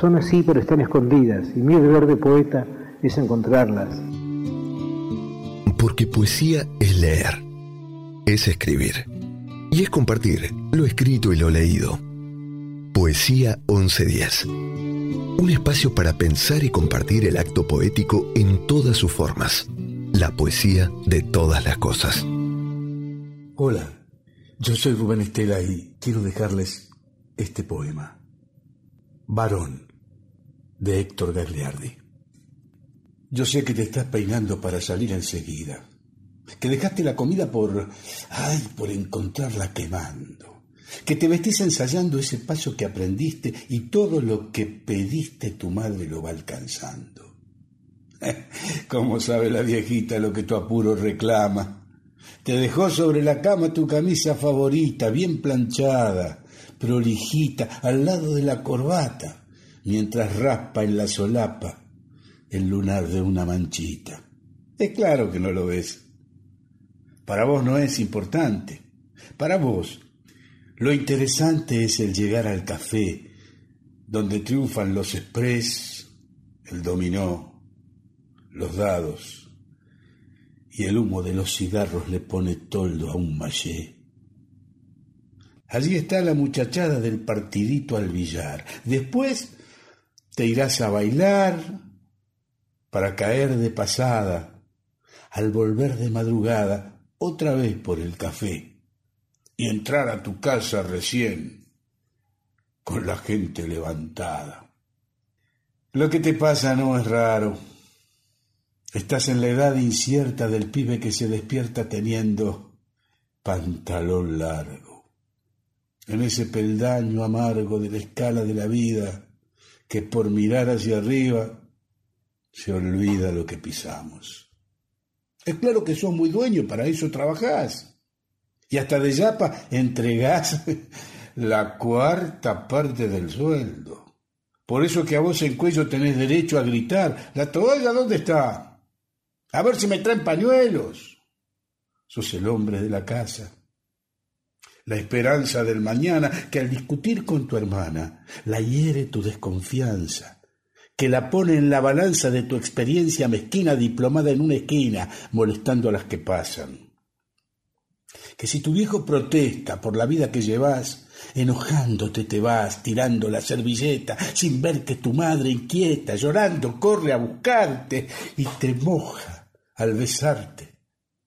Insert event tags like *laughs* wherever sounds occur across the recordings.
Son así pero están escondidas. Y mi deber de poeta es encontrarlas. Porque poesía es leer. Es escribir y es compartir lo escrito y lo leído. Poesía 1110. Un espacio para pensar y compartir el acto poético en todas sus formas. La poesía de todas las cosas. Hola, yo soy Rubén Estela y quiero dejarles este poema. Varón, de Héctor Gagliardi. Yo sé que te estás peinando para salir enseguida que dejaste la comida por, ay, por encontrarla quemando, que te vestís ensayando ese paso que aprendiste y todo lo que pediste tu madre lo va alcanzando. *laughs* ¿Cómo sabe la viejita lo que tu apuro reclama? Te dejó sobre la cama tu camisa favorita, bien planchada, prolijita, al lado de la corbata, mientras raspa en la solapa el lunar de una manchita. Es claro que no lo ves. Para vos no es importante. Para vos, lo interesante es el llegar al café, donde triunfan los express, el dominó, los dados, y el humo de los cigarros le pone toldo a un mallé. Allí está la muchachada del partidito al billar. Después te irás a bailar para caer de pasada, al volver de madrugada, otra vez por el café y entrar a tu casa recién con la gente levantada. Lo que te pasa no es raro. Estás en la edad incierta del pibe que se despierta teniendo pantalón largo. En ese peldaño amargo de la escala de la vida que por mirar hacia arriba se olvida lo que pisamos. Es claro que sos muy dueño, para eso trabajás. Y hasta de Yapa entregás *laughs* la cuarta parte del sueldo. Por eso que a vos en cuello tenés derecho a gritar, ¿la toalla dónde está? A ver si me traen pañuelos. Sos el hombre de la casa. La esperanza del mañana que al discutir con tu hermana la hiere tu desconfianza, que la pone en la balanza de tu experiencia mezquina diplomada en una esquina, molestando a las que pasan. Que si tu viejo protesta por la vida que llevas, Enojándote te vas, tirando la servilleta, sin ver que tu madre inquieta, llorando, corre a buscarte y te moja al besarte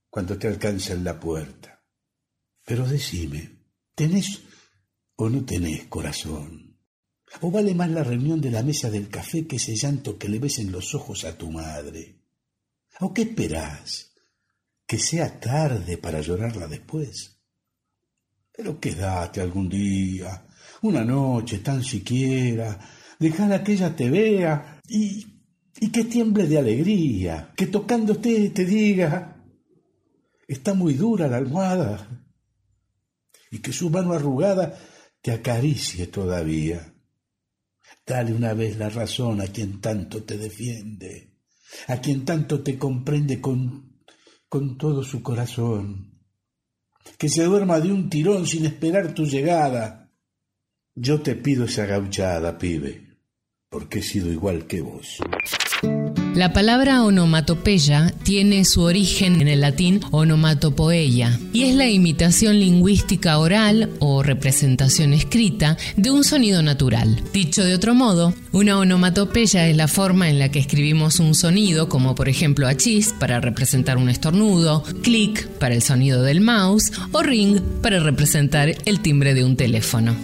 cuando te alcanza en la puerta. Pero decime, ¿tenés o no tenés corazón? ¿O vale más la reunión de la mesa del café que ese llanto que le ves en los ojos a tu madre? ¿O qué esperás? ¿Que sea tarde para llorarla después? Pero quédate algún día, una noche tan siquiera, dejala que ella te vea y, y que tiemble de alegría, que tocándote te diga, está muy dura la almohada, y que su mano arrugada te acaricie todavía. Dale una vez la razón a quien tanto te defiende, a quien tanto te comprende con, con todo su corazón que se duerma de un tirón sin esperar tu llegada. Yo te pido esa gauchada, pibe, porque he sido igual que vos. La palabra onomatopeya tiene su origen en el latín onomatopoeia y es la imitación lingüística oral o representación escrita de un sonido natural. Dicho de otro modo, una onomatopeya es la forma en la que escribimos un sonido, como por ejemplo achis para representar un estornudo, clic para el sonido del mouse o ring para representar el timbre de un teléfono.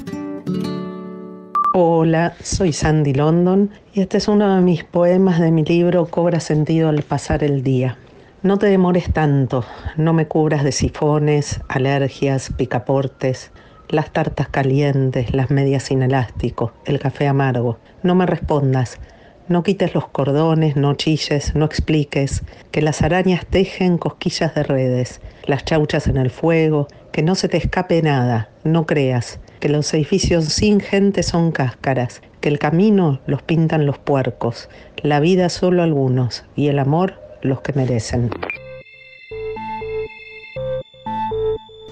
Hola, soy Sandy London y este es uno de mis poemas de mi libro Cobra sentido al pasar el día. No te demores tanto, no me cubras de sifones, alergias, picaportes, las tartas calientes, las medias sin elástico, el café amargo. No me respondas, no quites los cordones, no chilles, no expliques, que las arañas tejen cosquillas de redes, las chauchas en el fuego, que no se te escape nada, no creas, que los edificios sin gente son cáscaras, que el camino los pintan los puercos, la vida solo algunos y el amor los que merecen.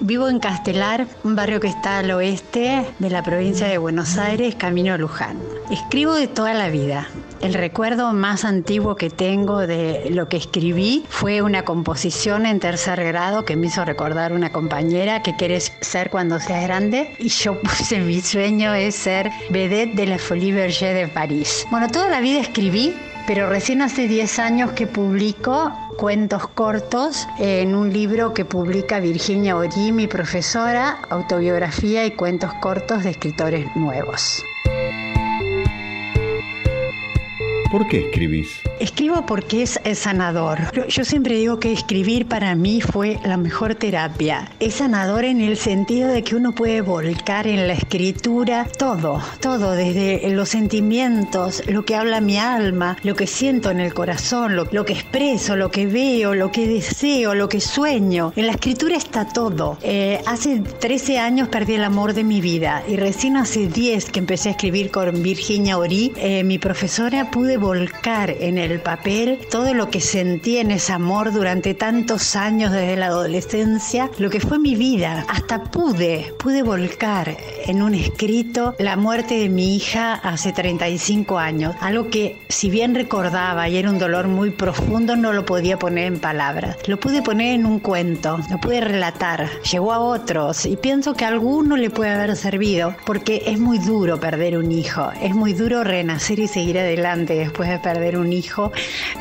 Vivo en Castelar, un barrio que está al oeste de la provincia de Buenos Aires, camino a Luján. Escribo de toda la vida. El recuerdo más antiguo que tengo de lo que escribí fue una composición en tercer grado que me hizo recordar una compañera que querés ser cuando seas grande y yo *laughs* puse mi sueño es ser vedette de la Folie Berger de París. Bueno, toda la vida escribí, pero recién hace 10 años que publico cuentos cortos en un libro que publica Virginia Orí, mi profesora, autobiografía y cuentos cortos de escritores nuevos. ¿Por qué escribís? Escribo porque es, sanador. Yo siempre digo que escribir para mí fue la mejor terapia. Es sanador en el sentido de que uno puede volcar en la escritura todo, todo, desde los sentimientos, lo que habla mi alma, lo que siento en el corazón, lo, que expreso, lo que veo, lo que deseo, lo que sueño. En la escritura está todo. Eh, hace 13 años perdí el amor de mi vida y recién hace 10 que empecé a escribir con Virginia Orí, eh, mi profesora, pude volcar en el papel todo lo que sentí en ese amor durante tantos años desde la adolescencia, lo que fue mi vida. Hasta pude, pude volcar en un escrito la muerte de mi hija hace 35 años, algo que si bien recordaba y era un dolor muy profundo, no lo podía poner en palabras. Lo pude poner en un cuento, lo pude relatar, llegó a otros y pienso que a alguno le puede haber servido porque es muy duro perder un hijo, es muy duro renacer y seguir adelante después de perder un hijo,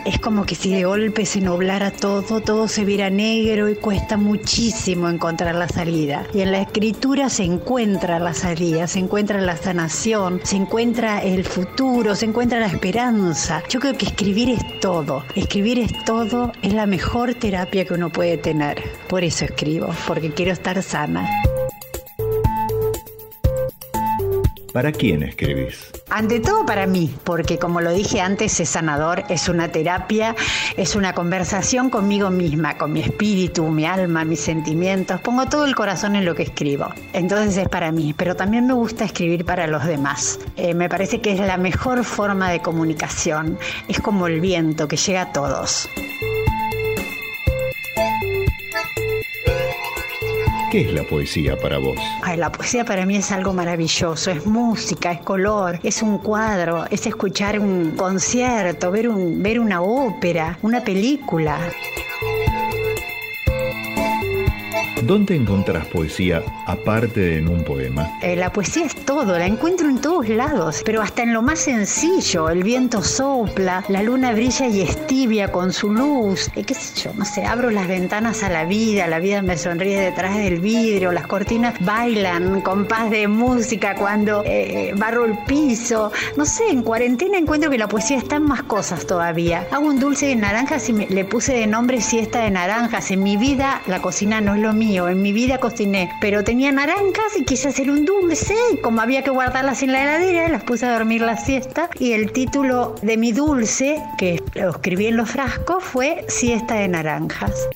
es como que si de golpe se nublara todo, todo se viera negro y cuesta muchísimo encontrar la salida. Y en la escritura se encuentra la salida, se encuentra la sanación, se encuentra el futuro, se encuentra la esperanza. Yo creo que escribir es todo. Escribir es todo, es la mejor terapia que uno puede tener. Por eso escribo, porque quiero estar sana. ¿Para quién escribís? Ante todo para mí, porque como lo dije antes, es sanador, es una terapia, es una conversación conmigo misma, con mi espíritu, mi alma, mis sentimientos. Pongo todo el corazón en lo que escribo. Entonces es para mí, pero también me gusta escribir para los demás. Eh, me parece que es la mejor forma de comunicación. Es como el viento que llega a todos. ¿Qué es la poesía para vos? Ay, la poesía para mí es algo maravilloso, es música, es color, es un cuadro, es escuchar un concierto, ver, un, ver una ópera, una película. ¿Dónde encontrás poesía aparte de en un poema? Eh, la poesía es todo, la encuentro en todos lados, pero hasta en lo más sencillo. El viento sopla, la luna brilla y es tibia con su luz. Eh, ¿Qué sé yo? No sé, abro las ventanas a la vida, la vida me sonríe detrás del vidrio, las cortinas bailan con paz de música cuando eh, barro el piso. No sé, en cuarentena encuentro que la poesía está en más cosas todavía. Hago un dulce de naranjas y le puse de nombre siesta de naranjas. En mi vida la cocina no es lo mío en mi vida cociné, pero tenía naranjas y quise hacer un dulce y como había que guardarlas en la heladera, las puse a dormir la siesta y el título de mi dulce, que lo escribí en los frascos, fue Siesta de Naranjas.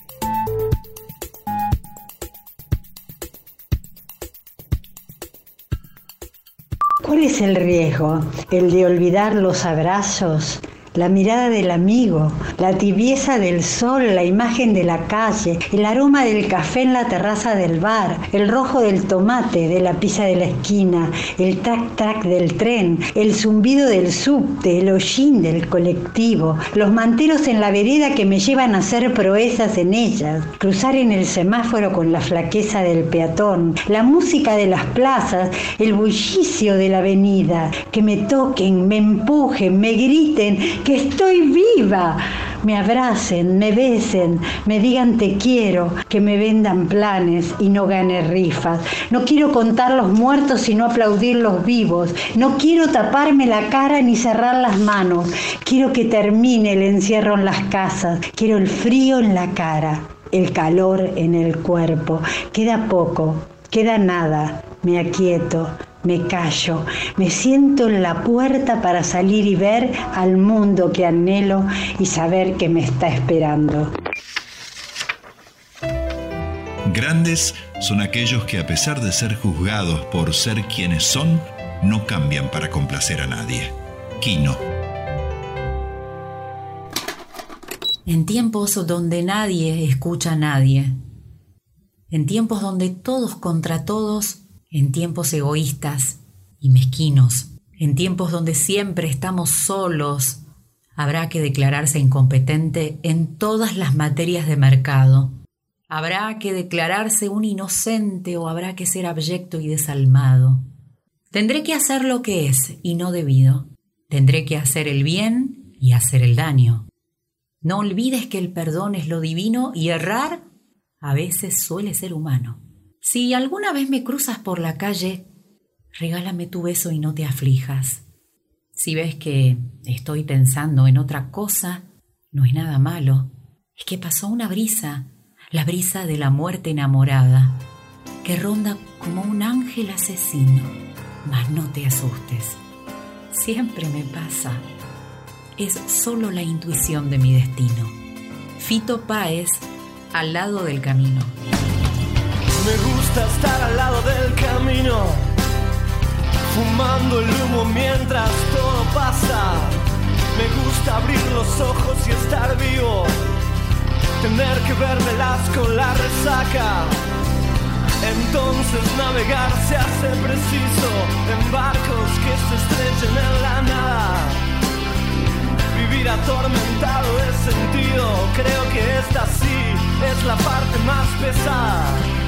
¿Cuál es el riesgo? ¿El de olvidar los abrazos? La mirada del amigo, la tibieza del sol, la imagen de la calle, el aroma del café en la terraza del bar, el rojo del tomate de la pizza de la esquina, el tac-tac del tren, el zumbido del subte, el hollín del colectivo, los manteros en la vereda que me llevan a hacer proezas en ellas, cruzar en el semáforo con la flaqueza del peatón, la música de las plazas, el bullicio de la avenida, que me toquen, me empujen, me griten, que estoy viva. Me abracen, me besen, me digan te quiero, que me vendan planes y no gane rifas. No quiero contar los muertos sino aplaudir los vivos. No quiero taparme la cara ni cerrar las manos. Quiero que termine el encierro en las casas. Quiero el frío en la cara, el calor en el cuerpo. Queda poco, queda nada. Me aquieto, me callo, me siento en la puerta para salir y ver al mundo que anhelo y saber que me está esperando. Grandes son aquellos que a pesar de ser juzgados por ser quienes son, no cambian para complacer a nadie. Quino. En tiempos donde nadie escucha a nadie, en tiempos donde todos contra todos en tiempos egoístas y mezquinos, en tiempos donde siempre estamos solos, habrá que declararse incompetente en todas las materias de mercado. Habrá que declararse un inocente o habrá que ser abyecto y desalmado. Tendré que hacer lo que es y no debido. Tendré que hacer el bien y hacer el daño. No olvides que el perdón es lo divino y errar a veces suele ser humano. Si alguna vez me cruzas por la calle, regálame tu beso y no te aflijas. Si ves que estoy pensando en otra cosa, no es nada malo. Es que pasó una brisa, la brisa de la muerte enamorada, que ronda como un ángel asesino. Mas no te asustes. Siempre me pasa. Es solo la intuición de mi destino. Fito Páez, al lado del camino. Me gusta estar al lado del camino, fumando el humo mientras todo pasa. Me gusta abrir los ojos y estar vivo, tener que vermelas con la resaca. Entonces navegar se hace preciso en barcos que se estrechen en la nada. Vivir atormentado es sentido, creo que esta sí es la parte más pesada.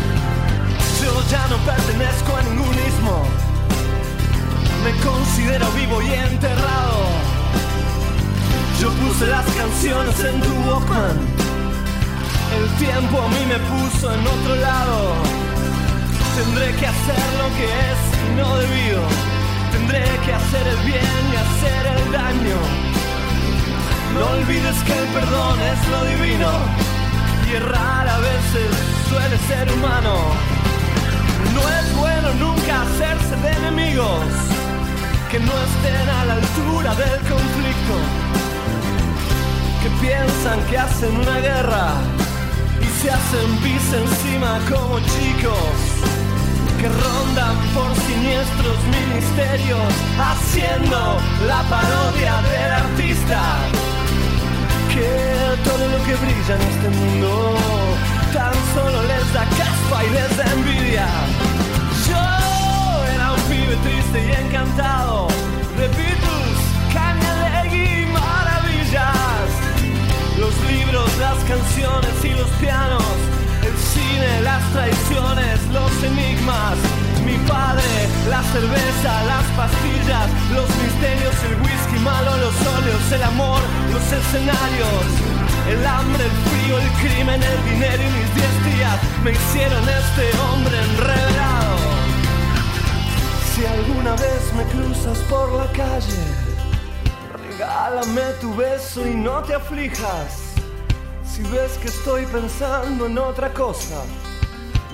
Yo ya no pertenezco a ningún ismo. Me vertedero vivo y enterrado. Yo puse las canciones en tu Walkman. El tiempo a mí me puso en otro lado. Tendré que hacer lo que es no debido. Tendré que hacer el bien y hacer el daño. No olvides que el perdón es lo divino. Y errar a veces suele ser humano. No es bueno nunca hacerse de enemigos que no estén a la altura del conflicto, que piensan que hacen una guerra y se hacen pis encima como chicos, que rondan por siniestros ministerios haciendo la parodia del artista, que todo lo que brilla en este mundo tan solo les da caspa y les da envidia. Yo era un pibe triste y encantado de Beatles, Legui y maravillas. Los libros, las canciones y los pianos, el cine, las traiciones, los enigmas. Mi padre, la cerveza, las pastillas, los misterios, el whisky malo, los óleos, el amor, los escenarios. El hambre, el frío, el crimen, el dinero y mis diez días me hicieron este hombre enredado. Si alguna vez me cruzas por la calle, regálame tu beso y no te aflijas. Si ves que estoy pensando en otra cosa,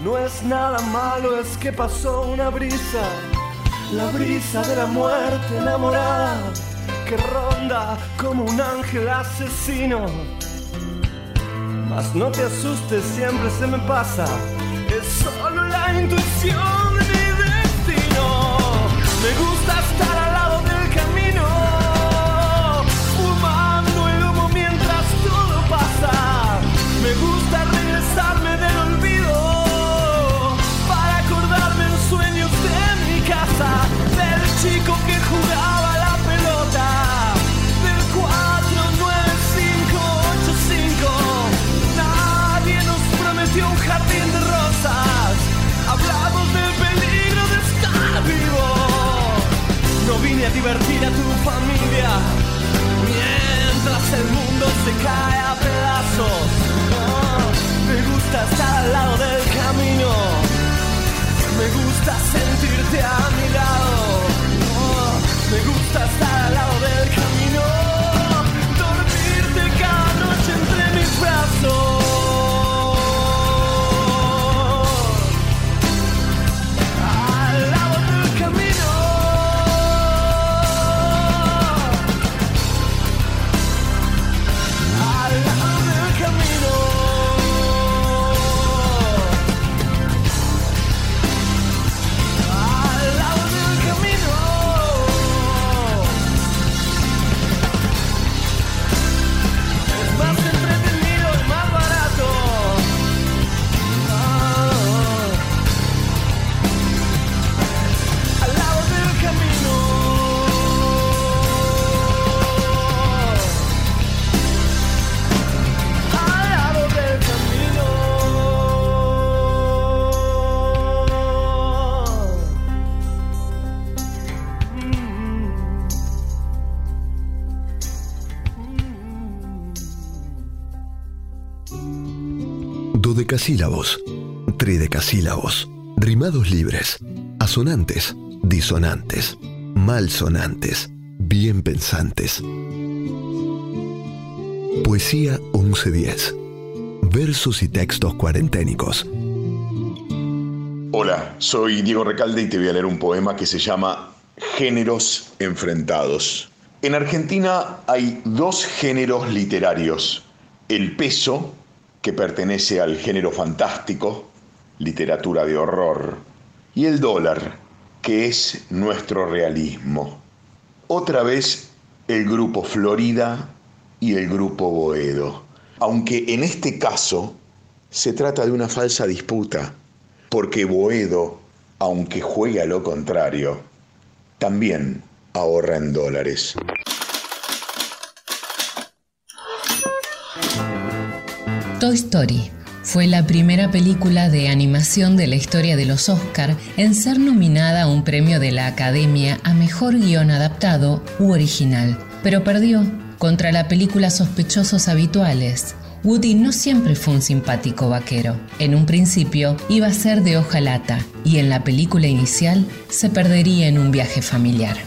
no es nada malo, es que pasó una brisa, la brisa de la muerte enamorada, que ronda como un ángel asesino mas no te asustes, siempre se me pasa. Es solo la intuición de mi destino. Me gusta cae a pedazos. Me gusta estar al lado del camino. Me gusta sentirte a Tridecasílabos, rimados libres, asonantes, disonantes, malsonantes, bien pensantes. Poesía 1110. Versos y textos cuarenténicos. Hola, soy Diego Recalde y te voy a leer un poema que se llama Géneros enfrentados. En Argentina hay dos géneros literarios. El peso, que pertenece al género fantástico, literatura de horror, y el dólar, que es nuestro realismo. Otra vez el grupo Florida y el grupo Boedo, aunque en este caso se trata de una falsa disputa, porque Boedo, aunque juega lo contrario, también ahorra en dólares. Toy Story. Fue la primera película de animación de la historia de los Oscar en ser nominada a un premio de la Academia a Mejor Guión Adaptado u Original, pero perdió contra la película Sospechosos Habituales. Woody no siempre fue un simpático vaquero. En un principio iba a ser de hojalata y en la película inicial se perdería en un viaje familiar.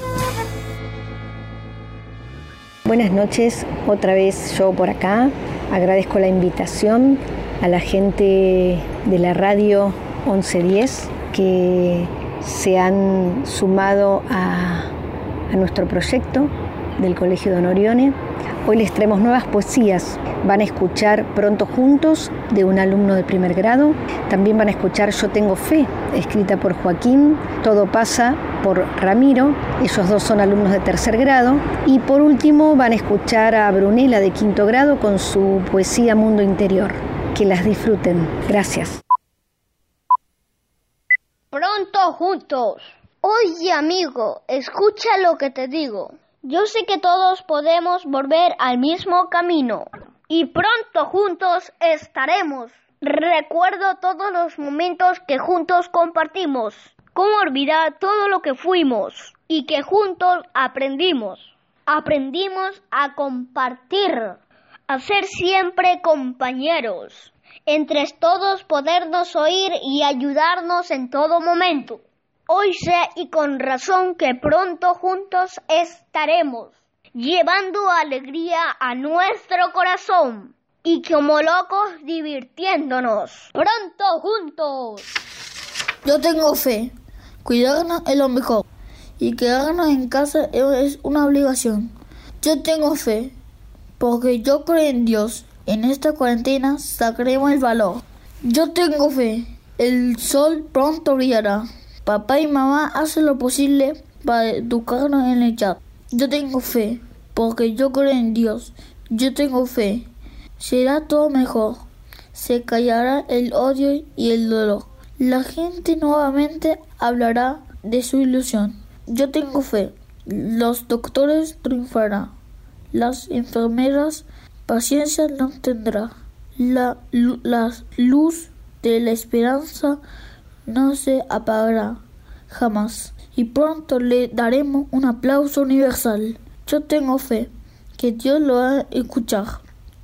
Buenas noches, otra vez yo por acá. Agradezco la invitación a la gente de la radio 1110 que se han sumado a, nuestro proyecto del Colegio Don Orione. Hoy les traemos nuevas poesías. Van a escuchar Pronto Juntos de un alumno de primer grado. También van a escuchar Yo Tengo Fe, escrita por Joaquín. Todo pasa por Ramiro. Ellos dos son alumnos de tercer grado. Y por último van a escuchar a Brunella de quinto grado con su poesía Mundo Interior que las disfruten. Gracias. Pronto juntos. Oye amigo, escucha lo que te digo. Yo sé que todos podemos volver al mismo camino y pronto juntos estaremos. Recuerdo todos los momentos que juntos compartimos. Cómo olvidar todo lo que fuimos y que juntos aprendimos. Aprendimos a compartir a ser siempre compañeros, entre todos podernos oír y ayudarnos en todo momento. Hoy sé y con razón que pronto juntos estaremos, llevando alegría a nuestro corazón y como locos divirtiéndonos. Pronto juntos. Yo tengo fe. Cuidarnos es lo mejor. Y quedarnos en casa es una obligación. Yo tengo fe porque yo creo en Dios. En esta cuarentena sacaremos el valor. Yo tengo fe. El sol pronto brillará. Papá y mamá hacen lo posible para educarnos en el chat. Yo tengo fe, porque yo creo en Dios. Yo tengo fe. Será todo mejor. Se callará el odio y el dolor. La gente nuevamente hablará de su ilusión. Yo tengo fe. Los doctores triunfarán. Las enfermeras paciencia no tendrá. La, la luz de la esperanza no se apagará jamás. Y pronto le daremos un aplauso universal. Yo tengo fe que Dios lo va a escuchar.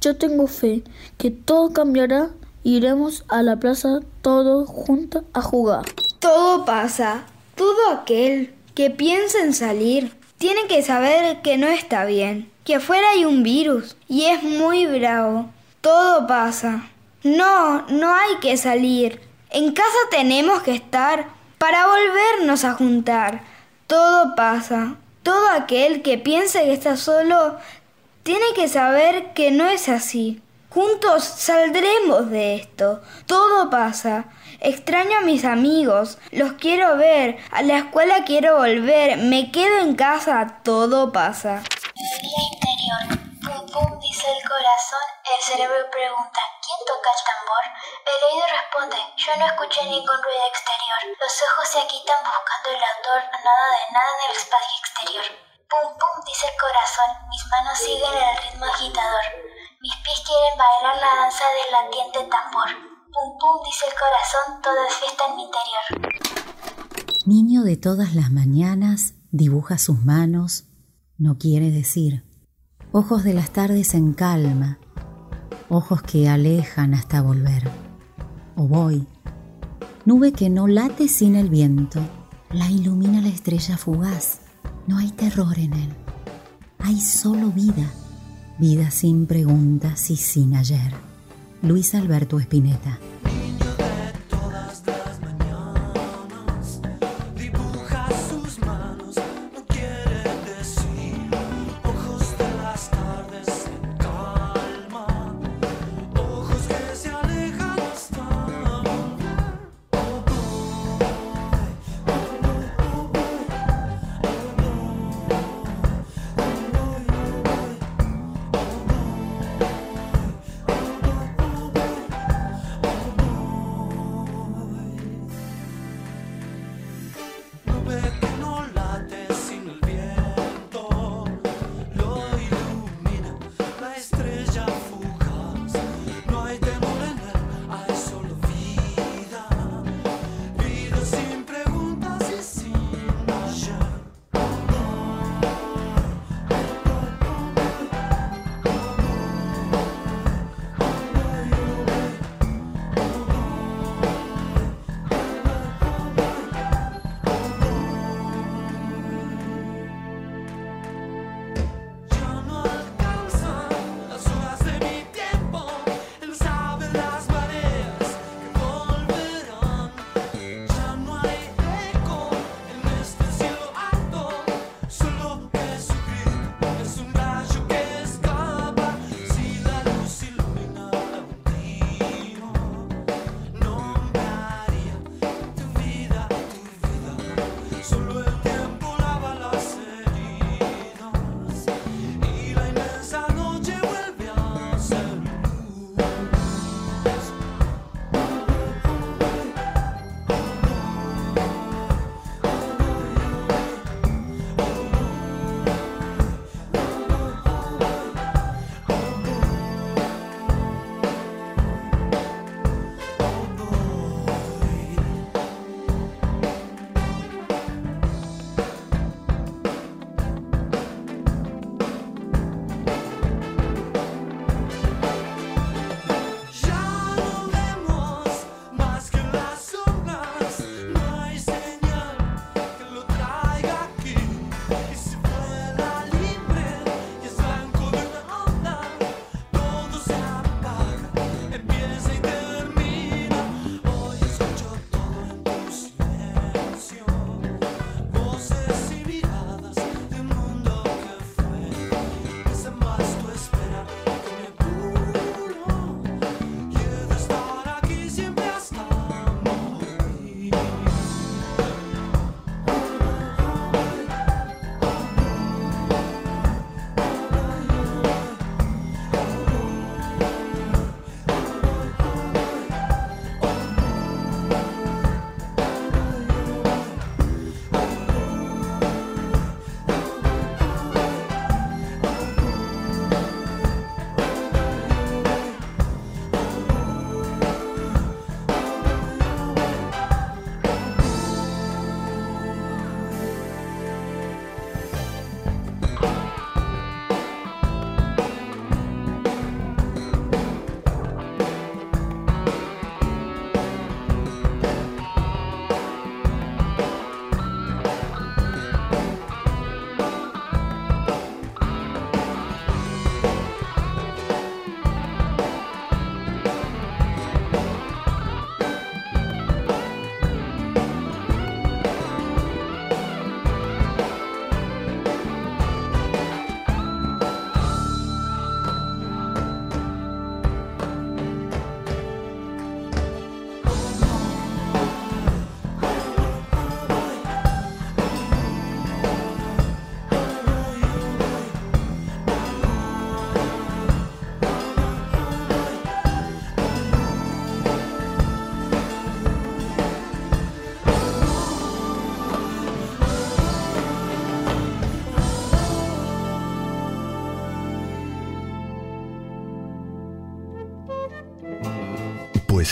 Yo tengo fe que todo cambiará. Iremos a la plaza todos juntos a jugar. Todo pasa. Todo aquel que piensa en salir tiene que saber que no está bien que afuera hay un virus y es muy bravo. Todo pasa. No, no hay que salir. En casa tenemos que estar para volvernos a juntar. Todo pasa. Todo aquel que piense que está solo tiene que saber que no es así. Juntos saldremos de esto. Todo pasa. Extraño a mis amigos. Los quiero ver. A la escuela quiero volver. Me quedo en casa. Todo pasa. Interior. Pum pum dice el corazón. El cerebro pregunta ¿Quién toca el tambor? El oído responde Yo no escuché ningún ruido exterior. Los ojos se agitan buscando el autor. Nada de nada en el espacio exterior. Pum pum dice el corazón. Mis manos siguen el ritmo agitador. Mis pies quieren bailar la danza del latiente tambor. Pum pum dice el corazón. Todo es fiesta en mi interior. Niño de todas las mañanas dibuja sus manos no quiere decir. Ojos de las tardes en calma, ojos que alejan hasta volver. O voy, nube que no late sin el viento, la ilumina la estrella fugaz. No hay terror en él, hay solo vida, vida sin preguntas y sin ayer. Luis Alberto Espineta.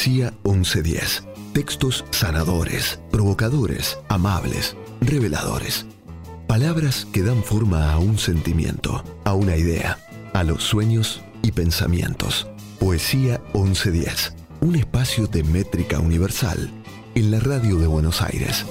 Poesía 1110. Textos sanadores, provocadores, amables, reveladores. Palabras que dan forma a un sentimiento, a una idea, a los sueños y pensamientos. Poesía 1110. Un espacio de métrica universal en la radio de Buenos Aires.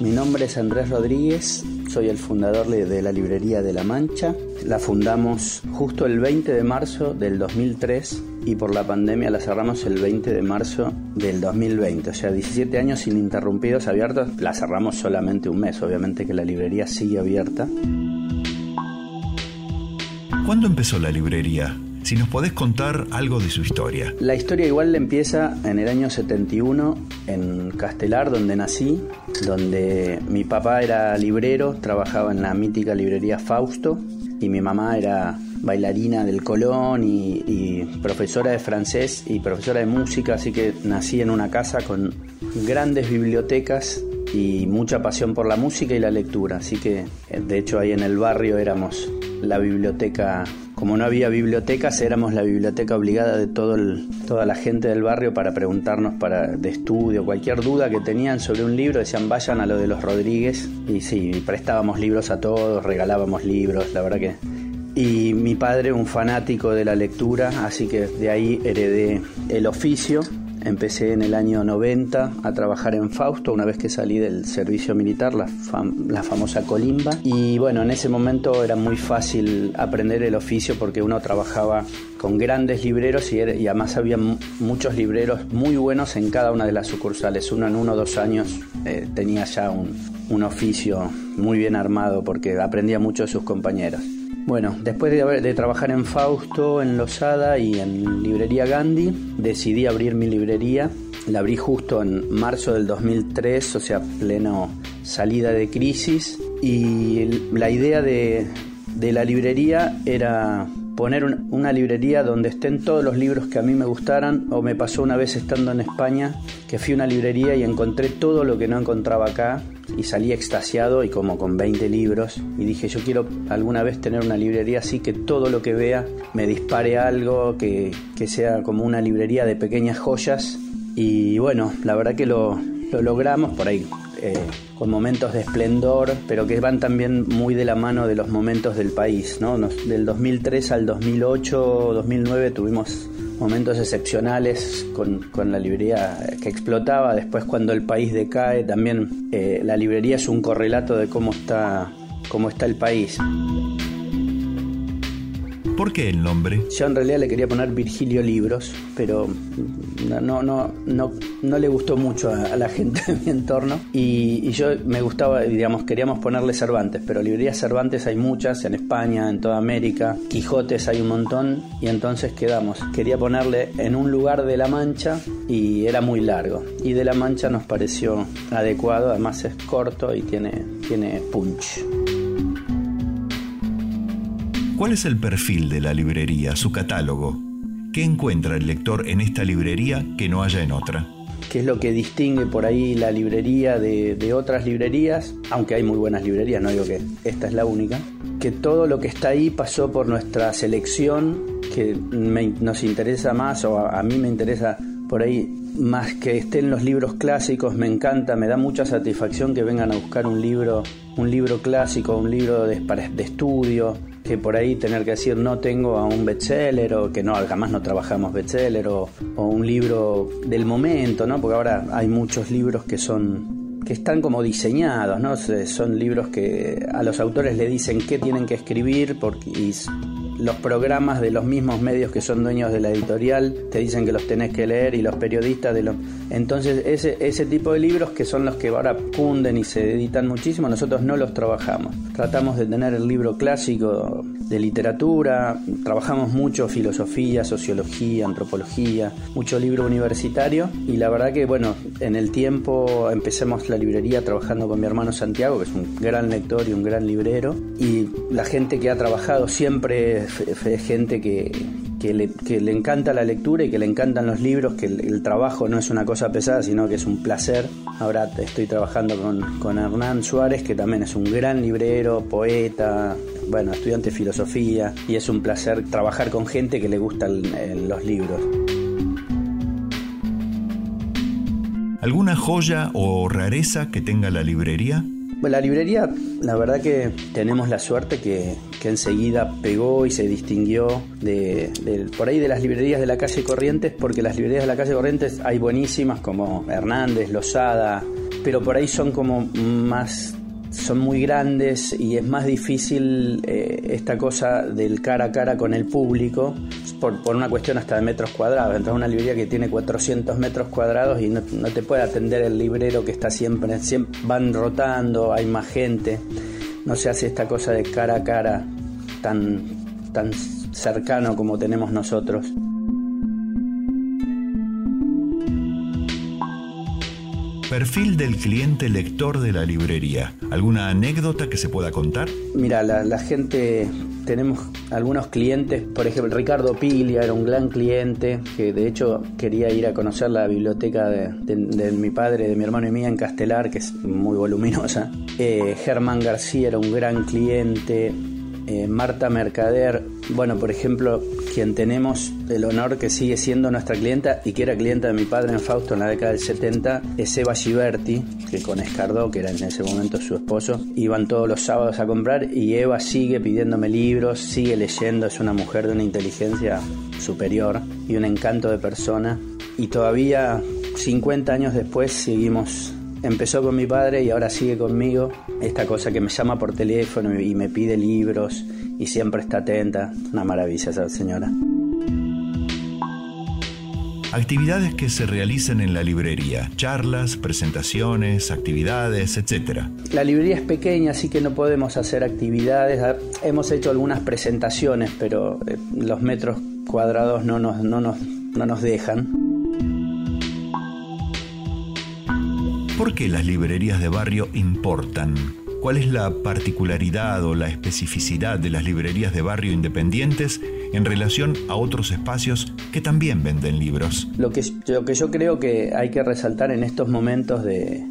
Mi nombre es Andrés Rodríguez, soy el fundador de la librería de La Mancha. La fundamos justo el 20 de marzo del 2003 y por la pandemia la cerramos el 20 de marzo del 2020. O sea, 17 años ininterrumpidos abiertos. La cerramos solamente un mes, obviamente que la librería sigue abierta. ¿Cuándo empezó la librería? Si nos podés contar algo de su historia. La historia igual empieza en el año 71 en Castelar, donde nací, donde mi papá era librero, trabajaba en la mítica librería Fausto y mi mamá era bailarina del Colón y, y, profesora de francés y profesora de música, así que nací en una casa con grandes bibliotecas y mucha pasión por la música y la lectura, así que de hecho ahí en el barrio éramos la biblioteca como no había bibliotecas, éramos la biblioteca obligada de todo toda la gente del barrio para preguntarnos para, de estudio, cualquier duda que tenían sobre un libro, decían vayan a lo de los Rodríguez. Y sí, prestábamos libros a todos, regalábamos libros, la verdad que... Y mi padre, un fanático de la lectura, así que de ahí heredé el oficio Empecé en el año 90 a trabajar en Fausto, una vez que salí del servicio militar, la, famosa colimba. Y bueno, en ese momento era muy fácil aprender el oficio porque uno trabajaba con grandes libreros y, y además había muchos libreros muy buenos en cada una de las sucursales. Uno en uno o dos años eh, tenía ya un, un oficio muy bien armado porque aprendía mucho de sus compañeros. Bueno, después de, trabajar en Fausto, en Losada y en Librería Gandhi, decidí abrir mi librería. La abrí justo en marzo del 2003, o sea, pleno salida de crisis. Y la idea de, de la librería era poner una librería donde estén todos los libros que a mí me gustaran. O me pasó una vez estando en España que fui a una librería y encontré todo lo que no encontraba acá y salí extasiado y como con 20 libros y dije yo quiero alguna vez tener una librería así que todo lo que vea me dispare algo, que, que sea como una librería de pequeñas joyas y bueno, la verdad que lo, lo logramos por ahí. Eh, con momentos de esplendor, pero que van también muy de la mano de los momentos del país. ¿no? Del 2003 al 2008, 2009 tuvimos momentos excepcionales con, con, la librería que explotaba. Después cuando el país decae, también eh, la librería es un correlato de cómo está, cómo está el país. ¿Por qué el nombre? Yo en realidad le quería poner Virgilio Libros, pero no, no, no, no, no le gustó mucho a, la gente de mi entorno. Y, y, yo me gustaba, digamos, queríamos ponerle Cervantes, pero librerías Cervantes hay muchas en España, en toda América. Quijotes hay un montón, y entonces quedamos. Quería ponerle en un lugar de La Mancha y era muy largo. Y de La Mancha nos pareció adecuado, además es corto y tiene, tiene punch. ¿Cuál es el perfil de la librería, su catálogo? ¿Qué encuentra el lector en esta librería que no haya en otra? ¿Qué es lo que distingue por ahí la librería de, otras librerías? Aunque hay muy buenas librerías, no digo que esta es la única. Que todo lo que está ahí pasó por nuestra selección, que nos interesa más, o a, mí me interesa por ahí más que estén los libros clásicos, me encanta, me da mucha satisfacción que vengan a buscar un libro, un libro clásico, un libro de estudio, que por ahí tener que decir no tengo a un bestseller o que no, jamás no trabajamos bestseller o, o un libro del momento, ¿no? Porque ahora hay muchos libros que son que están como diseñados, ¿no? Son libros que a los autores le dicen qué tienen que escribir porque los programas de los mismos medios que son dueños de la editorial te dicen que los tenés que leer y los periodistas de los... Entonces ese, ese tipo de libros que son los que ahora cunden y se editan muchísimo, nosotros no los trabajamos. Tratamos de tener el libro clásico de literatura, trabajamos mucho filosofía, sociología, antropología, mucho libro universitario y la verdad que bueno, en el tiempo empecemos la librería trabajando con mi hermano Santiago, que es un gran lector y un gran librero, y la gente que ha trabajado siempre es gente que, que le, encanta la lectura y que le encantan los libros, que el, trabajo no es una cosa pesada, sino que es un placer. Ahora estoy trabajando con, con Hernán Suárez, que también es un gran librero, poeta, bueno, estudiante de filosofía, y es un placer trabajar con gente que le gustan los libros. ¿Alguna joya o rareza que tenga la librería? Bueno, la librería, la verdad que tenemos la suerte que, enseguida pegó y se distinguió de, por ahí de las librerías de la calle Corrientes, porque las librerías de la calle Corrientes hay buenísimas como Hernández, Lozada, pero por ahí son como más son muy grandes y es más difícil eh, esta cosa del cara a cara con el público por, una cuestión hasta de metros cuadrados. Entras una librería que tiene 400 metros cuadrados y no, te puede atender el librero que está siempre, siempre, van rotando, hay más gente. No se hace esta cosa de cara a cara tan, tan cercano como tenemos nosotros. Perfil del cliente lector de la librería. ¿Alguna anécdota que se pueda contar? Mira, la, gente, tenemos algunos clientes, por ejemplo, Ricardo Piglia era un gran cliente que de hecho quería ir a conocer la biblioteca de, mi padre, de mi hermano y mía en Castelar, que es muy voluminosa. Eh, Germán García era un gran cliente. Eh, Marta Mercader, bueno, por ejemplo, quien tenemos el honor que sigue siendo nuestra clienta y que era clienta de mi padre en Fausto en la década del 70, es Eva Giberti, que con Escardó, que era en ese momento su esposo, iban todos los sábados a comprar y Eva sigue pidiéndome libros, sigue leyendo, es una mujer de una inteligencia superior y un encanto de persona. Y todavía 50 años después seguimos empezó con mi padre y ahora sigue conmigo. Esta cosa que me llama por teléfono y me pide libros y siempre está atenta. Una maravilla esa señora. Actividades que se realicen en la librería, charlas, presentaciones, actividades, etc. La librería es pequeña, así que no podemos hacer actividades. Ah, hemos hecho algunas presentaciones, pero eh, los metros cuadrados no nos, no nos, no nos dejan. ¿Por qué las librerías de barrio importan? ¿Cuál es la particularidad o la especificidad de las librerías de barrio independientes en relación a otros espacios que también venden libros? Lo que, lo que yo creo que hay que resaltar en estos momentos de,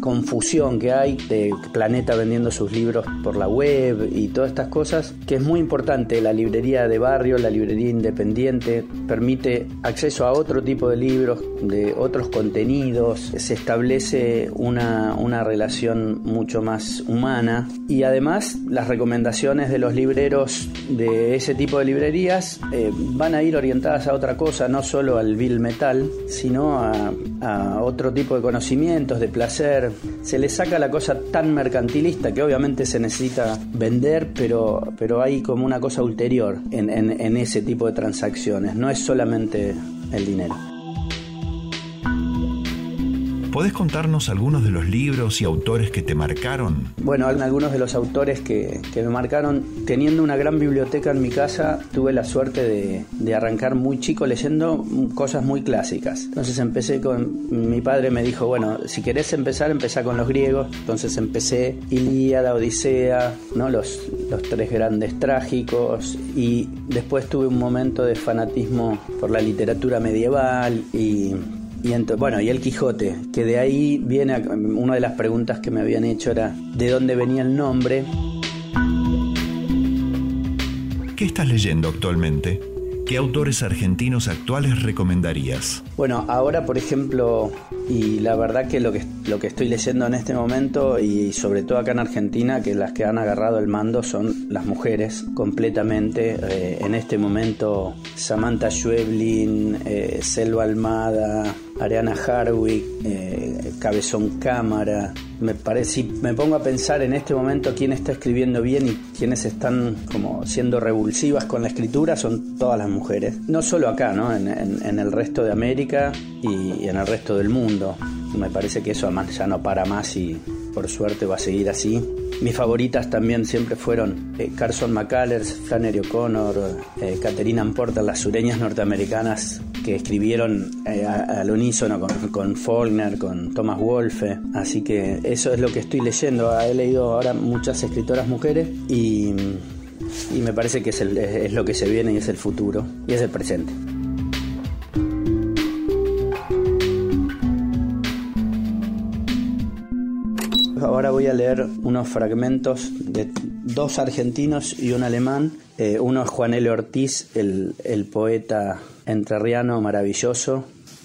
confusión que hay, de Planeta vendiendo sus libros por la web y todas estas cosas, que es muy importante. La librería de barrio, la librería independiente, permite acceso a otro tipo de libros, de otros contenidos, se establece una, una relación mucho más humana y además las recomendaciones de los libreros de ese tipo de librerías eh, van a ir orientadas a otra cosa, no solo al bill metal, sino a, otro tipo de conocimientos, de placer, se le saca la cosa tan mercantilista que obviamente se necesita vender, pero, pero hay como una cosa ulterior en, en ese tipo de transacciones, no es solamente el dinero. ¿Podés contarnos algunos de los libros y autores que te marcaron? Bueno, algunos de los autores que, me marcaron, teniendo una gran biblioteca en mi casa, tuve la suerte de, de, arrancar muy chico leyendo cosas muy clásicas. Entonces empecé con, mi padre me dijo, bueno, si querés empezar, empezá con los griegos. Entonces empecé Ilíada, Odisea, ¿no? los, los tres grandes trágicos y después tuve un momento de fanatismo por la literatura medieval y y bueno, y el Quijote, que de ahí viene una de las preguntas que me habían hecho era de dónde venía el nombre. ¿Qué estás leyendo actualmente? ¿Qué autores argentinos actuales recomendarías? Bueno, ahora por ejemplo, y la verdad que lo que, lo que estoy leyendo en este momento, y sobre todo acá en Argentina, que las que han agarrado el mando son las mujeres completamente. Eh, en este momento, Samantha Schweblin, eh, Selva Almada, Ariana Harwick, eh, Cabezón Cámara. Me parece, me pongo a pensar en este momento quién está escribiendo bien y quiénes están como siendo revulsivas con la escritura, son todas las mujeres. No solo acá, ¿no? En, el resto de América y, en el resto del mundo. Me parece que eso además ya no para más y por suerte va a seguir así. Mis favoritas también siempre fueron eh, Carson McCullers, Flannery O'Connor, eh, Catherine Porter, las sureñas norteamericanas que escribieron eh, al unísono con, Faulkner, con Thomas Wolfe. Así que eso es lo que estoy leyendo. He leído ahora muchas escritoras mujeres y, me parece que es lo que se viene y es el futuro y es el presente. Ahora voy a leer unos fragmentos de dos argentinos y un alemán. Eh, uno es Juan L. Ortiz, el, el poeta entrerriano maravilloso,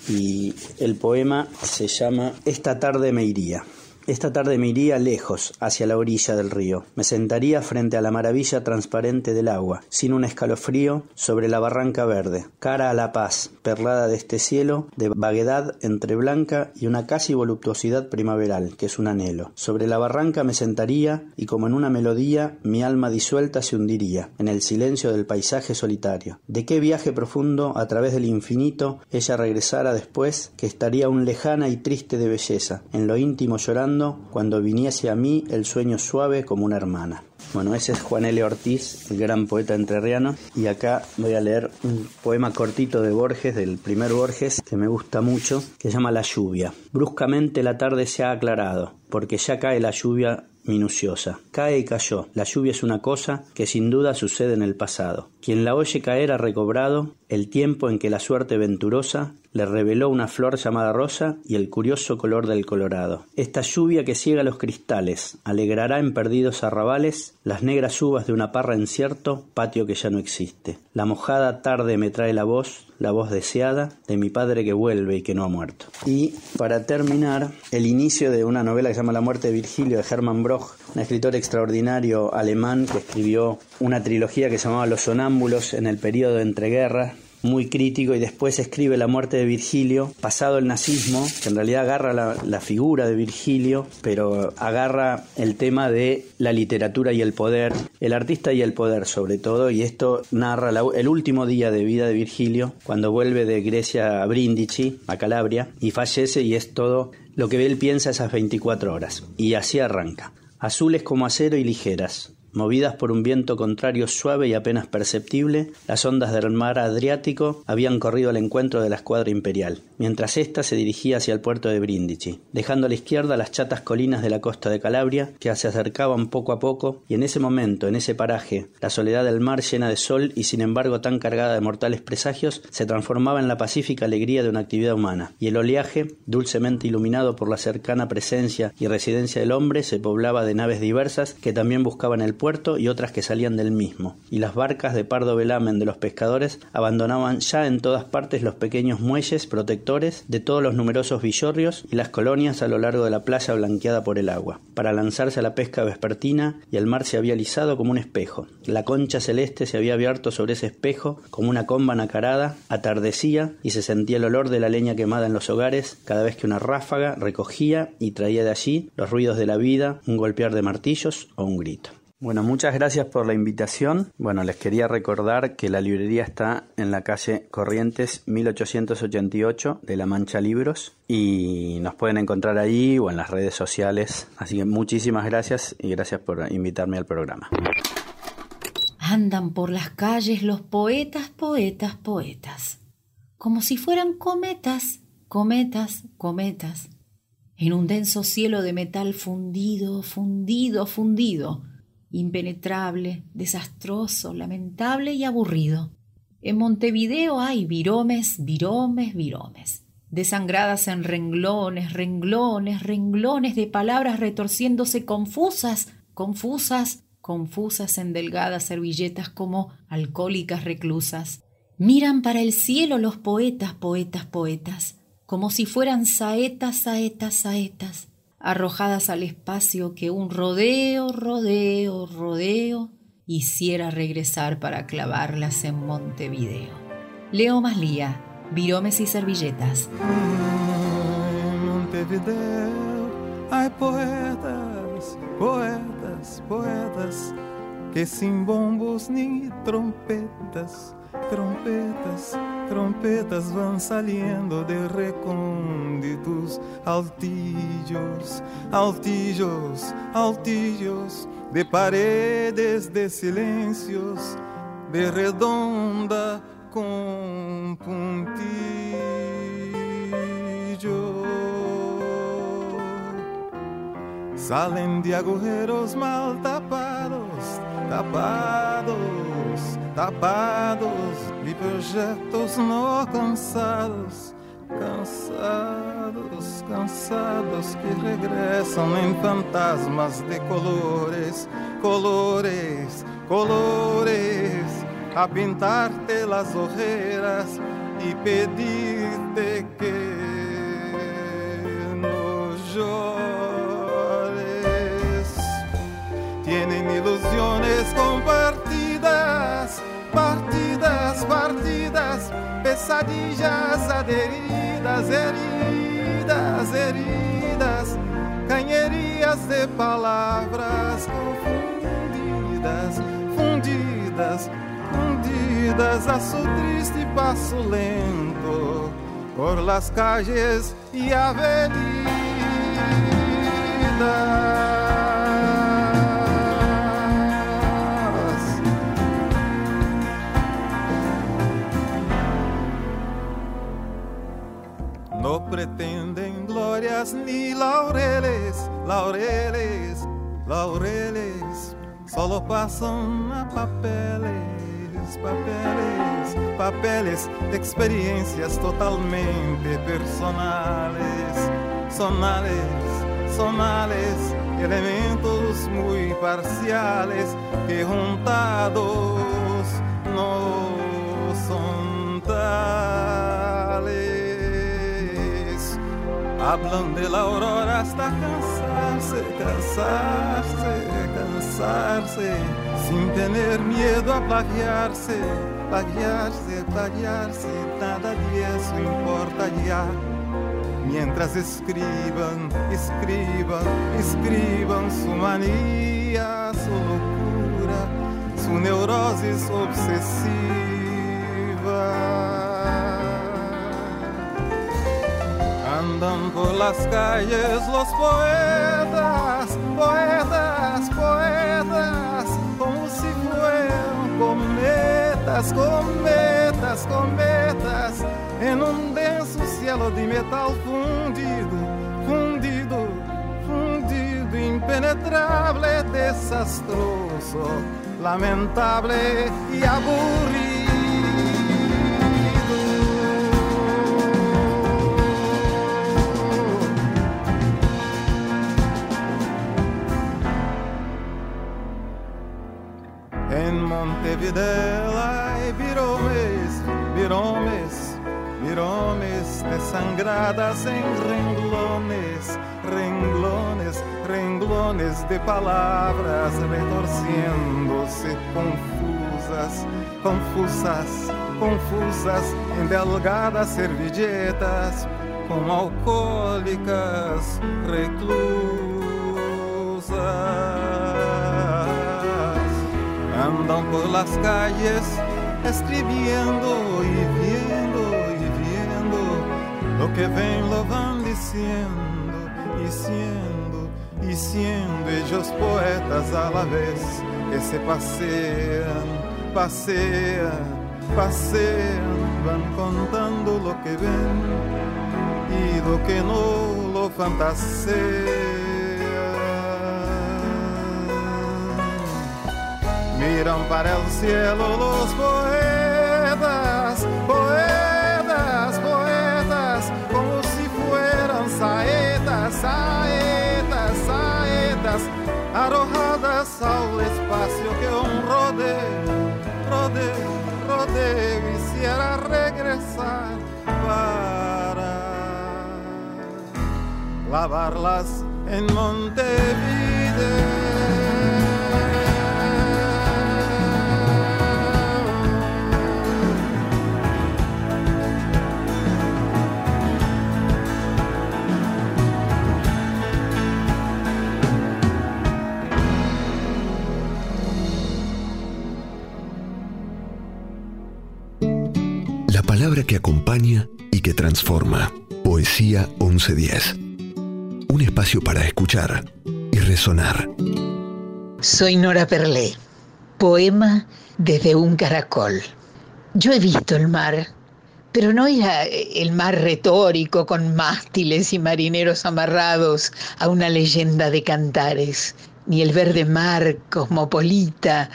y el poema se llama Esta tarde me iría. Esta tarde me iría lejos, hacia la orilla del río. Me sentaría frente a la maravilla transparente del agua, sin un escalofrío, sobre la barranca verde, cara a la paz, perlada de este cielo, de vaguedad entre blanca y una casi voluptuosidad primaveral, que es un anhelo. Sobre la barranca me sentaría y como en una melodía mi alma disuelta se hundiría, en el silencio del paisaje solitario. ¿De qué viaje profundo a través del infinito ella regresara después, que estaría aún lejana y triste de belleza, en lo íntimo llorando cuando viniese a mí el sueño suave como una hermana. Bueno, ese es Juan L. Ortiz, el gran poeta entrerriano, y acá voy a leer un poema cortito de Borges, del primer Borges, que me gusta mucho, que llama La lluvia. Bruscamente la tarde se ha aclarado, porque ya cae la lluvia minuciosa. Cae y cayó. La lluvia es una cosa que sin duda sucede en el pasado. Quien la oye caer ha recobrado el tiempo en que la suerte venturosa le reveló una flor llamada rosa y el curioso color del colorado. Esta lluvia que ciega los cristales alegrará en perdidos arrabales las negras uvas de una parra en cierto patio que ya no existe. La mojada tarde me trae la voz, la voz deseada de mi padre que vuelve y que no ha muerto. Y para terminar, el inicio de una novela que se llama La muerte de Virgilio de Hermann Broch, un escritor extraordinario alemán que escribió una trilogía que se llamaba Los sonámbulos en el periodo de entreguerras muy crítico y después escribe La muerte de Virgilio, pasado el nazismo, que en realidad agarra la, figura de Virgilio, pero agarra el tema de la literatura y el poder, el artista y el poder sobre todo, y esto narra el último día de vida de Virgilio, cuando vuelve de Grecia a Brindisi, a Calabria, y fallece y es todo lo que él piensa esas 24 horas. Y así arranca. Azules como acero y ligeras, Movidas por un viento contrario suave y apenas perceptible, las ondas del mar Adriático habían corrido al encuentro de la escuadra imperial, mientras ésta se dirigía hacia el puerto de Brindisi, dejando a la izquierda las chatas colinas de la costa de Calabria, que se acercaban poco a poco, y en ese momento, en ese paraje, la soledad del mar llena de sol y sin embargo tan cargada de mortales presagios, se transformaba en la pacífica alegría de una actividad humana, y el oleaje, dulcemente iluminado por la cercana presencia y residencia del hombre, se poblaba de naves diversas que también buscaban el y otras que salían del mismo, y las barcas de pardo velamen de los pescadores abandonaban ya en todas partes los pequeños muelles protectores de todos los numerosos villorrios y las colonias a lo largo de la playa blanqueada por el agua, para lanzarse a la pesca vespertina y el mar se había alisado como un espejo. La concha celeste se había abierto sobre ese espejo como una comba nacarada, atardecía y se sentía el olor de la leña quemada en los hogares cada vez que una ráfaga recogía y traía de allí los ruidos de la vida, un golpear de martillos o un grito. Bueno, muchas gracias por la invitación. Bueno, les quería recordar que la librería está en la calle Corrientes 1888 de La Mancha Libros y nos pueden encontrar ahí o en las redes sociales. Así que muchísimas gracias y gracias por invitarme al programa. Andan por las calles los poetas, poetas, poetas, como si fueran cometas, cometas, cometas, en un denso cielo de metal fundido, fundido, fundido impenetrable, desastroso, lamentable y aburrido. En Montevideo hay viromes, viromes, viromes, desangradas en renglones, renglones, renglones de palabras retorciéndose confusas, confusas, confusas en delgadas servilletas como alcohólicas reclusas. Miran para el cielo los poetas, poetas, poetas, como si fueran saetas, saetas, saetas, arrojadas al espacio que un rodeo, rodeo, rodeo hiciera regresar para clavarlas en Montevideo. Leo Maslía, Viromes y Servilletas. Montevideo hay poetas, poetas, poetas, que sin bombos ni trompetas, trompetas, trompetas van saliendo de recónditos altillos, altillos, altillos, de paredes de silencios, de redonda con puntillo. Salen de agujeros mal tapados, tapados tapados e projetos não alcançados. Cansados, cansados que regressam em fantasmas de colores, colores, colores, a pintar-te las ojeras e pedir-te que no llores. Tienen ilusiones compartidas, partidas, partidas, pesadillas adheridas, heridas, heridas, canherias de palavras confundidas, fundidas, fundidas a su triste passo lento por las calles y avenidas. No pretenden glorias ni laureles, laureles, laureles, solo pasan a papeles, papeles, papeles de experiencias totalmente personales, sonales, sonales, elementos muy parciales que juntados no son tales. Hablan de la aurora hasta cansarse, cansarse, cansarse, sin tener miedo a plagiarse, plagiarse, plagiarse, nada de eso importa ya. Mientras escriban, escriban, escriban su manía, su locura, su neurosis obsesiva. Andan por las calles los poetas, poetas, poetas, como si fueran cometas, cometas, cometas, en un denso cielo de metal fundido, fundido, fundido, impenetrable, desastroso, lamentable y aburrido. En Montevideo hay viromes, viromes, viromes desangradas en renglones, renglones, renglones de palabras retorciéndose confusas, confusas, confusas en delgadas servilletas como alcohólicas reclusas. Andan por las calles escribiendo y viendo y viendo lo que ven lo van diciendo y siendo y siendo ellos poetas a la vez que se pasean, pasean, pasean, van contando lo que ven y lo que no lo fantasean. Miran para el cielo los poetas, poetas, poetas, como si fueran saetas, saetas, saetas, arrojadas al espacio que un rodeo, rodeo, rodeo quisiera regresar para lavarlas en Montevideo. Que acompaña y que transforma. Poesía 1110. Un espacio para escuchar y resonar. Soy Nora Perlé. Poema desde un caracol. Yo he visto el mar, pero no era el mar retórico con mástiles y marineros amarrados a una leyenda de cantares. ni el verde mar cosmopolita,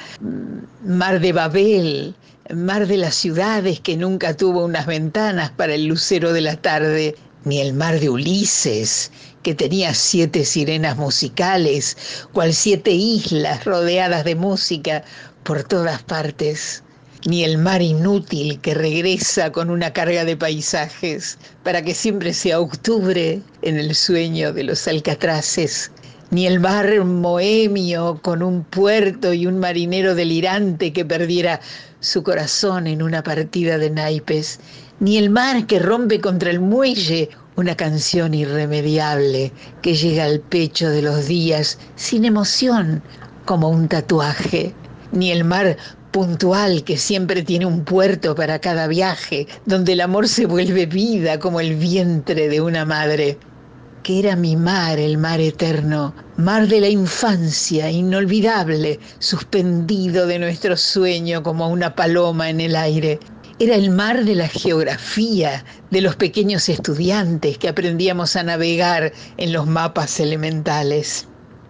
mar de Babel, mar de las ciudades que nunca tuvo unas ventanas para el lucero de la tarde, ni el mar de Ulises, que tenía siete sirenas musicales, cual siete islas rodeadas de música por todas partes, ni el mar inútil que regresa con una carga de paisajes para que siempre sea octubre en el sueño de los alcatraces, ni el mar moemio con un puerto y un marinero delirante que perdiera su corazón en una partida de naipes, ni el mar que rompe contra el muelle una canción irremediable que llega al pecho de los días sin emoción como un tatuaje, ni el mar puntual que siempre tiene un puerto para cada viaje, donde el amor se vuelve vida como el vientre de una madre, que era mi mar, el mar eterno, mar de la infancia, inolvidable, suspendido de nuestro sueño como una paloma en el aire. Era el mar de la geografía, de los pequeños estudiantes que aprendíamos a navegar en los mapas elementales.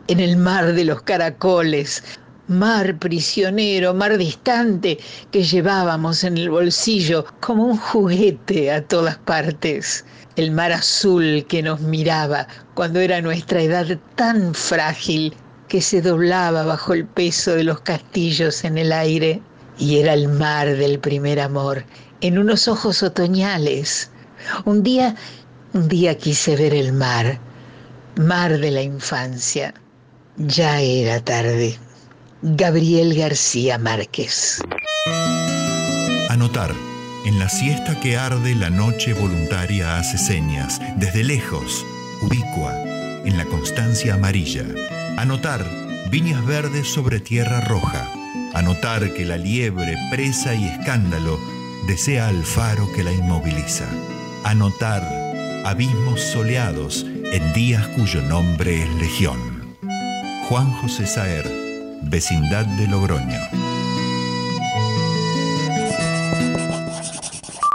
En el mar de los caracoles, mar prisionero, mar distante que llevábamos en el bolsillo como un juguete a todas partes. El mar azul que nos miraba cuando era nuestra edad tan frágil que se doblaba bajo el peso de los castillos en el aire. Y era el mar del primer amor, en unos ojos otoñales. Un día, un día quise ver el mar, mar de la infancia. Ya era tarde. Gabriel García Márquez. Anotar. En la siesta que arde la noche voluntaria hace señas, desde lejos, ubicua, en la constancia amarilla. Anotar. Viñas verdes sobre tierra roja. Anotar que la liebre, presa y escándalo desea al faro que la inmoviliza. Anotar. Abismos soleados en días cuyo nombre es legión. Juan José Saer vecindad de Logroño.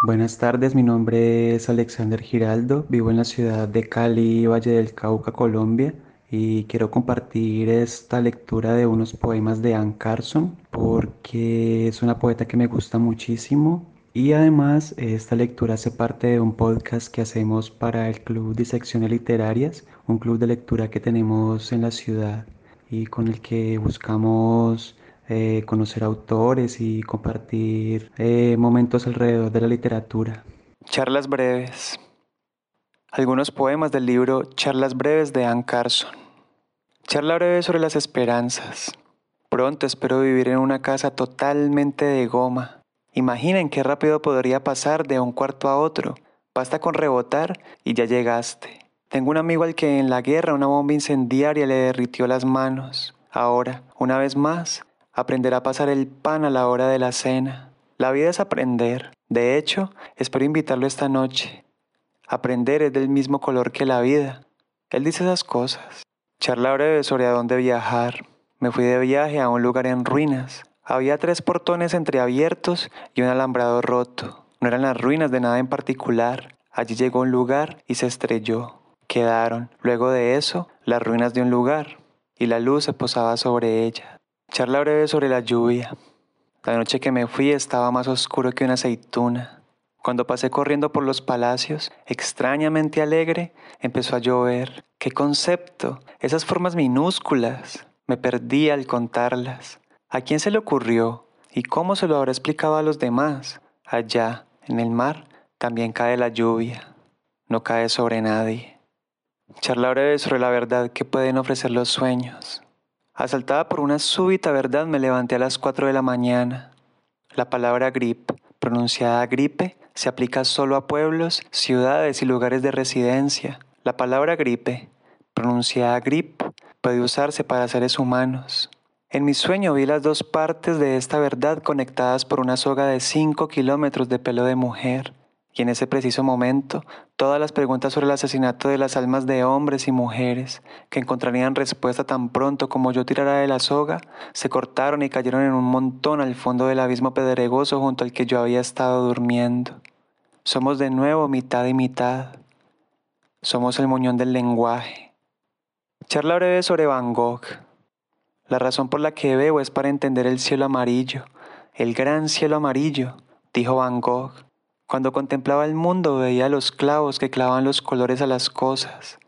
Buenas tardes, mi nombre es Alexander Giraldo, vivo en la ciudad de Cali, Valle del Cauca, Colombia, y quiero compartir esta lectura de unos poemas de Anne Carson porque es una poeta que me gusta muchísimo y además esta lectura hace parte de un podcast que hacemos para el Club de Secciones Literarias, un club de lectura que tenemos en la ciudad y con el que buscamos eh, conocer autores y compartir eh, momentos alrededor de la literatura. Charlas breves. Algunos poemas del libro Charlas breves de Anne Carson. Charla breve sobre las esperanzas. Pronto espero vivir en una casa totalmente de goma. Imaginen qué rápido podría pasar de un cuarto a otro. Basta con rebotar y ya llegaste. Tengo un amigo al que en la guerra una bomba incendiaria le derritió las manos. Ahora, una vez más, aprenderá a pasar el pan a la hora de la cena. La vida es aprender. De hecho, espero invitarlo esta noche. Aprender es del mismo color que la vida. Él dice esas cosas. Charla breve sobre a dónde viajar. Me fui de viaje a un lugar en ruinas. Había tres portones entreabiertos y un alambrado roto. No eran las ruinas de nada en particular. Allí llegó un lugar y se estrelló. Quedaron, luego de eso, las ruinas de un lugar, y la luz se posaba sobre ella. Charla breve sobre la lluvia. La noche que me fui estaba más oscuro que una aceituna. Cuando pasé corriendo por los palacios, extrañamente alegre, empezó a llover. ¡Qué concepto! Esas formas minúsculas. Me perdí al contarlas. ¿A quién se le ocurrió? ¿Y cómo se lo habrá explicado a los demás? Allá, en el mar, también cae la lluvia. No cae sobre nadie. Charla breve sobre la verdad que pueden ofrecer los sueños. Asaltada por una súbita verdad me levanté a las 4 de la mañana. La palabra grip, pronunciada gripe, se aplica solo a pueblos, ciudades y lugares de residencia. La palabra gripe, pronunciada grip, puede usarse para seres humanos. En mi sueño vi las dos partes de esta verdad conectadas por una soga de 5 kilómetros de pelo de mujer y en ese preciso momento todas las preguntas sobre el asesinato de las almas de hombres y mujeres, que encontrarían respuesta tan pronto como yo tirara de la soga, se cortaron y cayeron en un montón al fondo del abismo pedregoso junto al que yo había estado durmiendo. Somos de nuevo mitad y mitad. Somos el muñón del lenguaje. Charla breve sobre Van Gogh. La razón por la que bebo es para entender el cielo amarillo, el gran cielo amarillo, dijo Van Gogh. Cuando contemplaba el mundo veía los clavos que clavan los colores a las cosas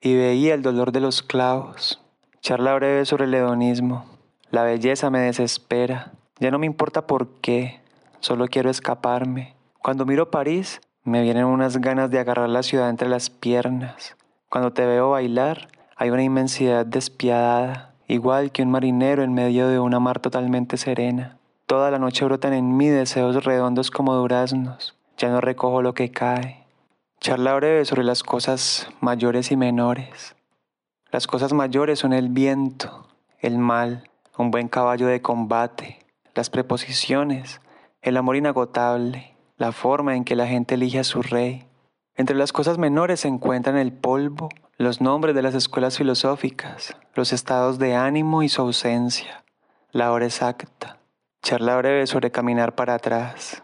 y veía el dolor de los clavos. Charla breve sobre el hedonismo. La belleza me desespera. Ya no me importa por qué, solo quiero escaparme. Cuando miro París, me vienen unas ganas de agarrar la ciudad entre las piernas. Cuando te veo bailar, hay una inmensidad despiadada, igual que un marinero en medio de una mar totalmente serena. Toda la noche brotan en mí deseos redondos como duraznos. Ya no recojo lo que cae. Charla breve sobre las cosas mayores y menores. Las cosas mayores son el viento, el mal, un buen caballo de combate, las preposiciones, el amor inagotable, la forma en que la gente elige a su rey. Entre las cosas menores se encuentran el polvo, los nombres de las escuelas filosóficas, los estados de ánimo y su ausencia, la hora exacta. Charla breve sobre caminar para atrás.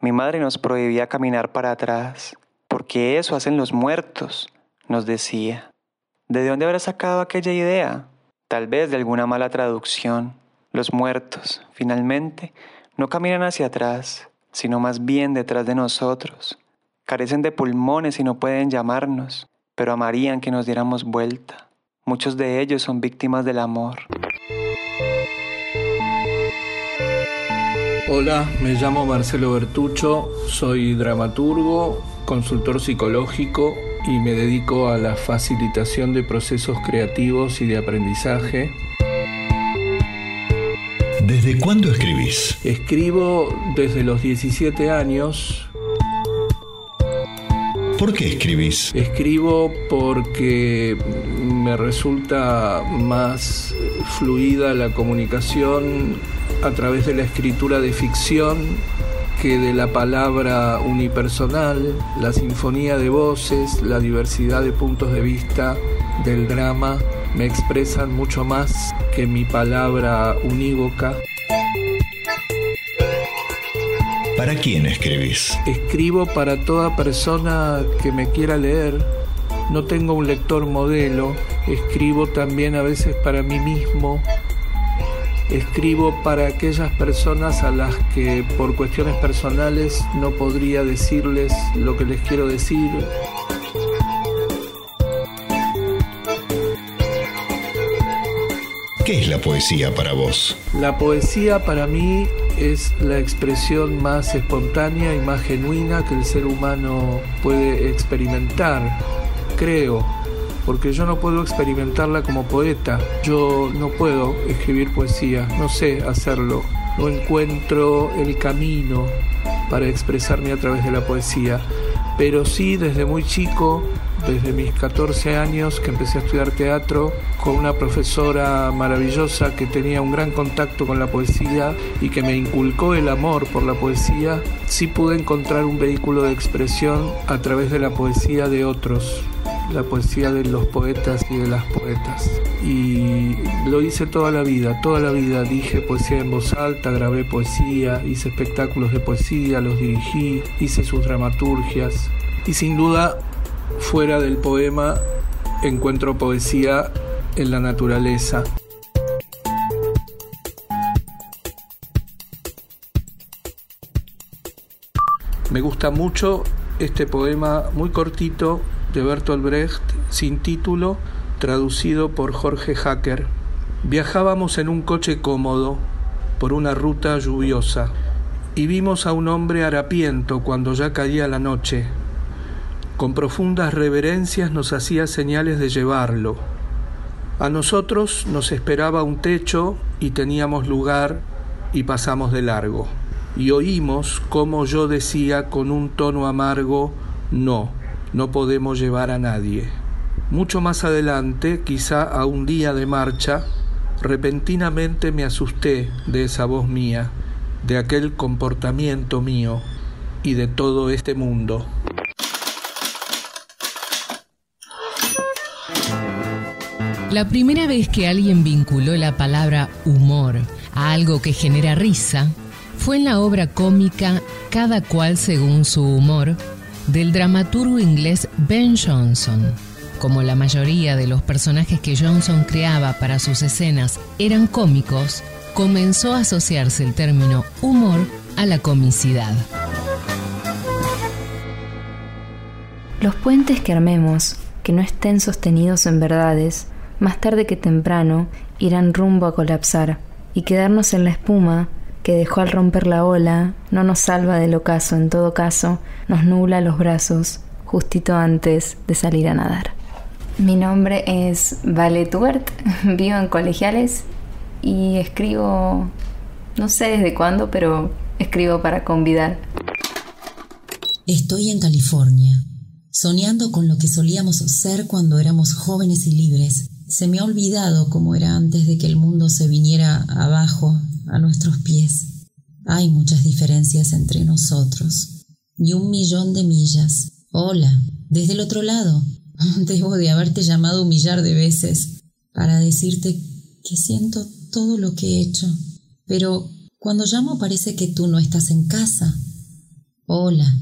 Mi madre nos prohibía caminar para atrás, porque eso hacen los muertos, nos decía. ¿De dónde habrá sacado aquella idea? Tal vez de alguna mala traducción. Los muertos, finalmente, no caminan hacia atrás, sino más bien detrás de nosotros. Carecen de pulmones y no pueden llamarnos, pero amarían que nos diéramos vuelta. Muchos de ellos son víctimas del amor. Hola, me llamo Marcelo Bertucho, soy dramaturgo, consultor psicológico y me dedico a la facilitación de procesos creativos y de aprendizaje. ¿Desde cuándo escribís? Escribo desde los 17 años. ¿Por qué escribís? Escribo porque me resulta más fluida la comunicación a través de la escritura de ficción que de la palabra unipersonal, la sinfonía de voces, la diversidad de puntos de vista del drama me expresan mucho más que mi palabra unívoca. ¿Para quién escribís? Escribo para toda persona que me quiera leer. No tengo un lector modelo. Escribo también a veces para mí mismo Escribo para aquellas personas a las que por cuestiones personales no podría decirles lo que les quiero decir. ¿Qué es la poesía para vos? La poesía para mí es la expresión más espontánea y más genuina que el ser humano puede experimentar, creo porque yo no puedo experimentarla como poeta, yo no puedo escribir poesía, no sé hacerlo, no encuentro el camino para expresarme a través de la poesía, pero sí desde muy chico, desde mis 14 años que empecé a estudiar teatro, con una profesora maravillosa que tenía un gran contacto con la poesía y que me inculcó el amor por la poesía, sí pude encontrar un vehículo de expresión a través de la poesía de otros la poesía de los poetas y de las poetas. Y lo hice toda la vida, toda la vida dije poesía en voz alta, grabé poesía, hice espectáculos de poesía, los dirigí, hice sus dramaturgias. Y sin duda, fuera del poema, encuentro poesía en la naturaleza. Me gusta mucho este poema muy cortito de Bertolt Brecht sin título, traducido por Jorge Hacker. Viajábamos en un coche cómodo por una ruta lluviosa y vimos a un hombre harapiento cuando ya caía la noche. Con profundas reverencias nos hacía señales de llevarlo. A nosotros nos esperaba un techo y teníamos lugar y pasamos de largo. Y oímos como yo decía con un tono amargo, no no podemos llevar a nadie. Mucho más adelante, quizá a un día de marcha, repentinamente me asusté de esa voz mía, de aquel comportamiento mío y de todo este mundo. La primera vez que alguien vinculó la palabra humor a algo que genera risa fue en la obra cómica Cada cual según su humor del dramaturgo inglés Ben Jonson. como la mayoría de los personajes que Johnson creaba para sus escenas eran cómicos, comenzó a asociarse el término humor a la comicidad. Los puentes que armemos, que no estén sostenidos en verdades, más tarde que temprano irán rumbo a colapsar, y quedarnos en la espuma que dejó al romper la ola no nos salva del ocaso, en todo caso nos nubla los brazos justito antes de salir a nadar. Mi nombre es Vale Tubert, *laughs* vivo en Colegiales y escribo, no sé desde cuándo, pero escribo para convidar. Estoy en California, soñando con lo que solíamos ser cuando éramos jóvenes y libres. Se me ha olvidado cómo era antes de que el mundo se viniera abajo a nuestros pies. Hay muchas diferencias entre nosotros. Y un millón de millas. Hola, desde el otro lado. *laughs* Debo de haberte llamado un millar de veces para decirte que siento todo lo que he hecho. Pero cuando llamo parece que tú no estás en casa. Hola,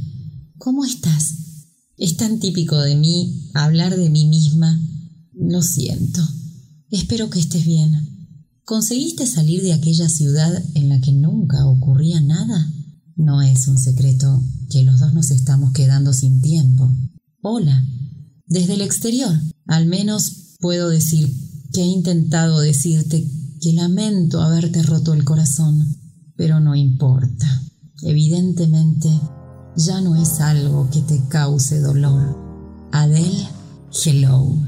¿cómo estás? Es tan típico de mí hablar de mí misma. Lo siento. Espero que estés bien. ¿Conseguiste salir de aquella ciudad en la que nunca ocurría nada? No es un secreto que los dos nos estamos quedando sin tiempo. Hola. Desde el exterior, al menos puedo decir que he intentado decirte que lamento haberte roto el corazón, pero no importa. Evidentemente, ya no es algo que te cause dolor. Adele, hello.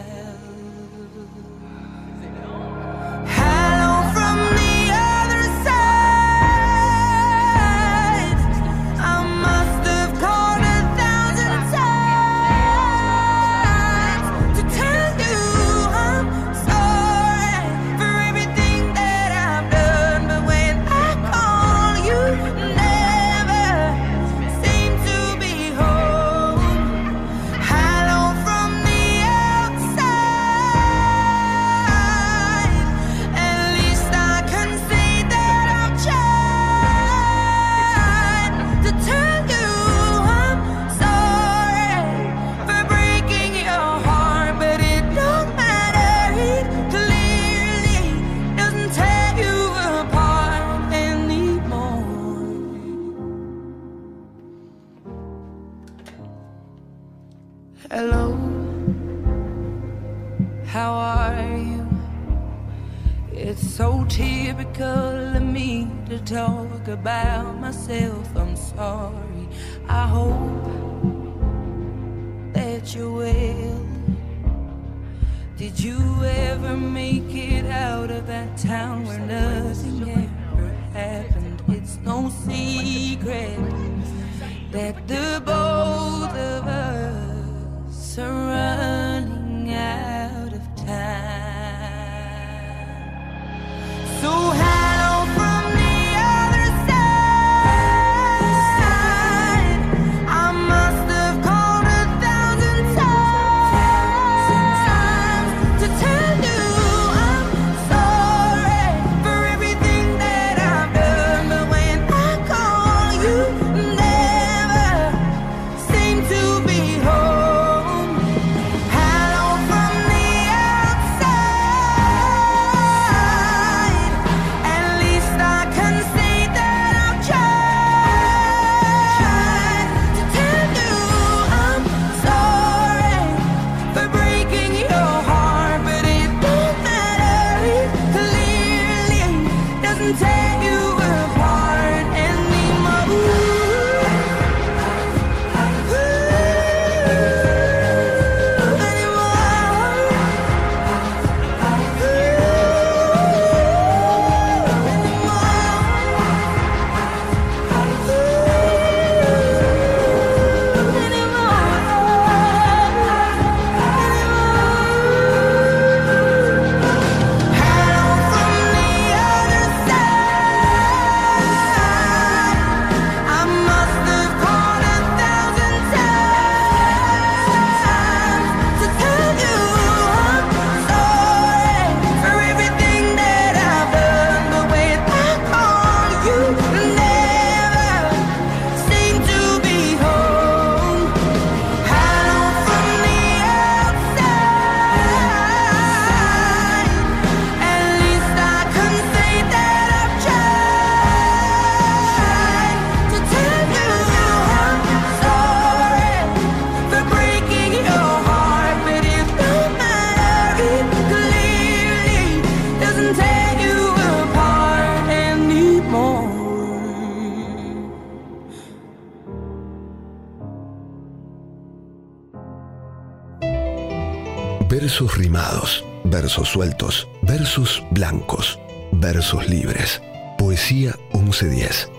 Versos sueltos, versos blancos, versos libres. Poesía 1110.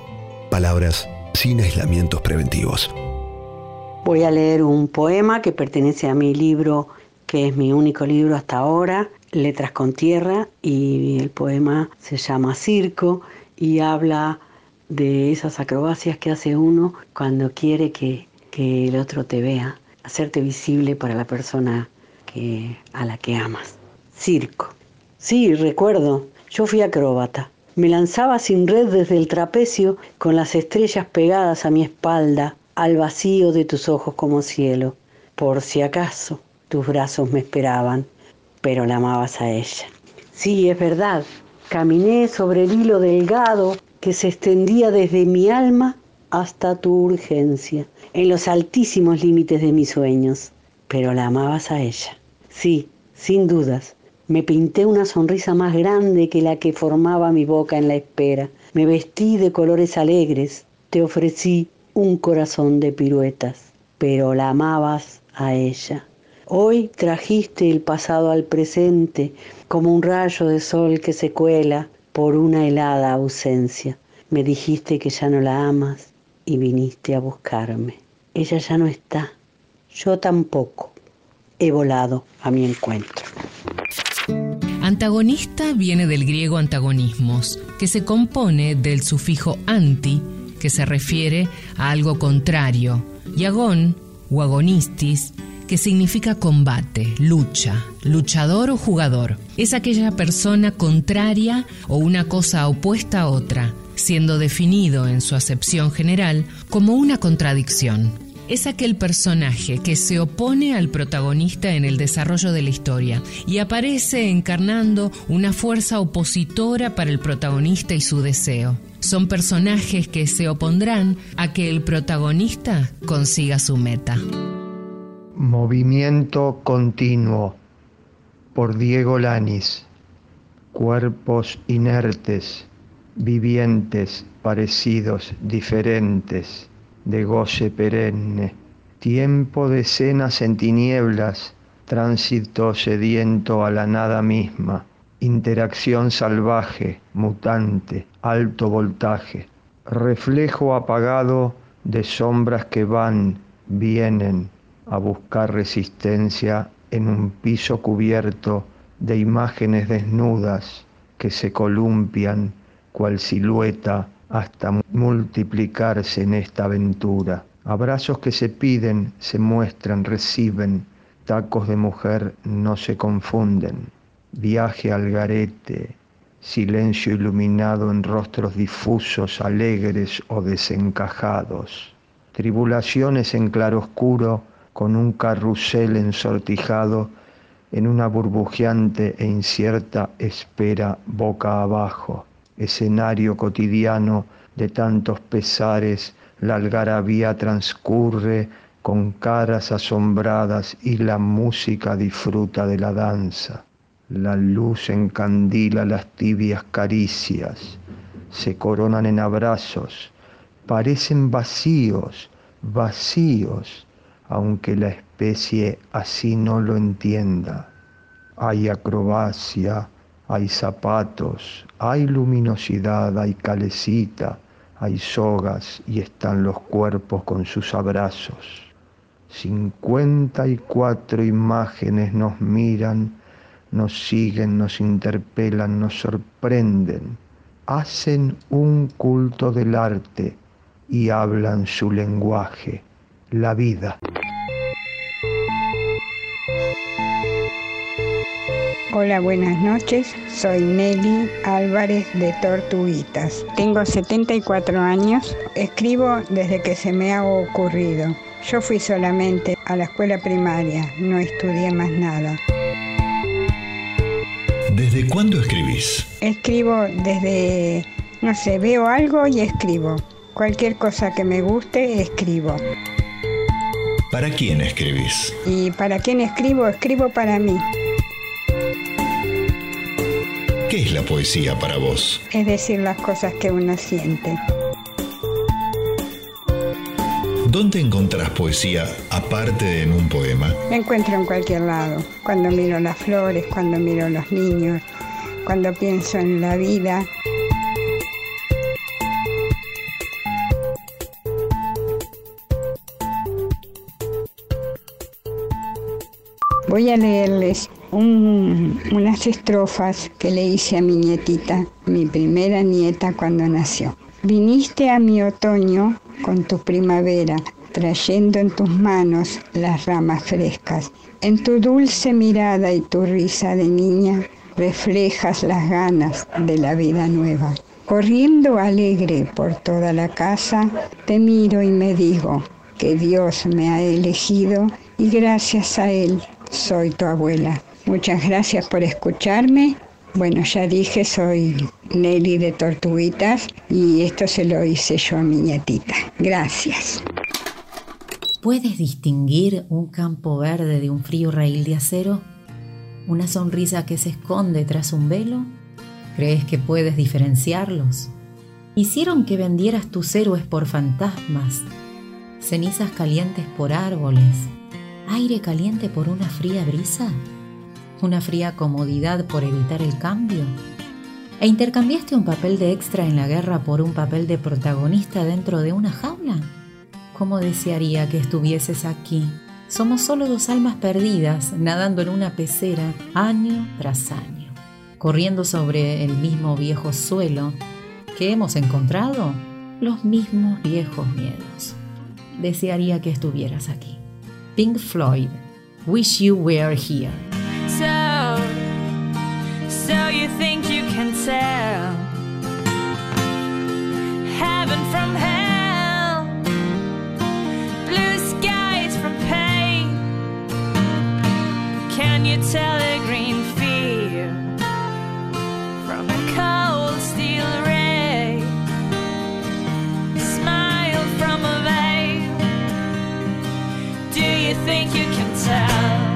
Palabras sin aislamientos preventivos. Voy a leer un poema que pertenece a mi libro, que es mi único libro hasta ahora, Letras con Tierra, y el poema se llama Circo y habla de esas acrobacias que hace uno cuando quiere que, que el otro te vea, hacerte visible para la persona que, a la que amas. Circo. Sí, recuerdo, yo fui acróbata. Me lanzaba sin red desde el trapecio con las estrellas pegadas a mi espalda, al vacío de tus ojos como cielo. Por si acaso, tus brazos me esperaban, pero la amabas a ella. Sí, es verdad, caminé sobre el hilo delgado que se extendía desde mi alma hasta tu urgencia, en los altísimos límites de mis sueños, pero la amabas a ella. Sí, sin dudas, me pinté una sonrisa más grande que la que formaba mi boca en la espera. Me vestí de colores alegres. Te ofrecí un corazón de piruetas, pero la amabas a ella. Hoy trajiste el pasado al presente como un rayo de sol que se cuela por una helada ausencia. Me dijiste que ya no la amas y viniste a buscarme. Ella ya no está, yo tampoco. He volado a mi encuentro. Antagonista viene del griego antagonismos, que se compone del sufijo anti, que se refiere a algo contrario, y agón o agonistis, que significa combate, lucha, luchador o jugador. Es aquella persona contraria o una cosa opuesta a otra, siendo definido en su acepción general como una contradicción es aquel personaje que se opone al protagonista en el desarrollo de la historia y aparece encarnando una fuerza opositora para el protagonista y su deseo. Son personajes que se opondrán a que el protagonista consiga su meta. Movimiento continuo por Diego Lanis. Cuerpos inertes, vivientes, parecidos, diferentes de goce perenne, tiempo de cenas en tinieblas, tránsito sediento a la nada misma, interacción salvaje, mutante, alto voltaje, reflejo apagado de sombras que van, vienen a buscar resistencia en un piso cubierto de imágenes desnudas que se columpian cual silueta hasta multiplicarse en esta aventura. Abrazos que se piden, se muestran, reciben, tacos de mujer no se confunden. Viaje al garete, silencio iluminado en rostros difusos, alegres o desencajados. Tribulaciones en claroscuro con un carrusel ensortijado en una burbujeante e incierta espera boca abajo escenario cotidiano de tantos pesares, la algarabía transcurre con caras asombradas y la música disfruta de la danza. La luz encandila las tibias caricias, se coronan en abrazos, parecen vacíos, vacíos, aunque la especie así no lo entienda. Hay acrobacia, hay zapatos, hay luminosidad, hay calecita, hay sogas y están los cuerpos con sus abrazos. Cincuenta y cuatro imágenes nos miran, nos siguen, nos interpelan, nos sorprenden, hacen un culto del arte y hablan su lenguaje, la vida. Hola, buenas noches. Soy Nelly Álvarez de Tortuguitas. Tengo 74 años. Escribo desde que se me ha ocurrido. Yo fui solamente a la escuela primaria, no estudié más nada. ¿Desde cuándo escribís? Escribo desde, no sé, veo algo y escribo. Cualquier cosa que me guste, escribo. ¿Para quién escribís? ¿Y para quién escribo? Escribo para mí. ¿Qué es la poesía para vos? Es decir las cosas que uno siente. ¿Dónde encontrás poesía aparte de en un poema? La encuentro en cualquier lado. Cuando miro las flores, cuando miro los niños, cuando pienso en la vida. Voy a leerles un- unas estrofas que le hice a mi nietita, mi primera nieta cuando nació. Viniste a mi otoño con tu primavera, trayendo en tus manos las ramas frescas. En tu dulce mirada y tu risa de niña, reflejas las ganas de la vida nueva. Corriendo alegre por toda la casa, te miro y me digo que Dios me ha elegido y gracias a Él soy tu abuela. Muchas gracias por escucharme. Bueno, ya dije, soy Nelly de Tortuguitas y esto se lo hice yo a mi nietita. Gracias. ¿Puedes distinguir un campo verde de un frío raíl de acero? ¿Una sonrisa que se esconde tras un velo? ¿Crees que puedes diferenciarlos? ¿Hicieron que vendieras tus héroes por fantasmas? ¿Cenizas calientes por árboles? ¿Aire caliente por una fría brisa? ¿Una fría comodidad por evitar el cambio? ¿E intercambiaste un papel de extra en la guerra por un papel de protagonista dentro de una jaula? ¿Cómo desearía que estuvieses aquí? Somos solo dos almas perdidas nadando en una pecera año tras año, corriendo sobre el mismo viejo suelo que hemos encontrado, los mismos viejos miedos. Desearía que estuvieras aquí. Pink Floyd, Wish You Were Here. So, so you think you can tell heaven from hell, blue skies from pain? Can you tell a green you think you can tell?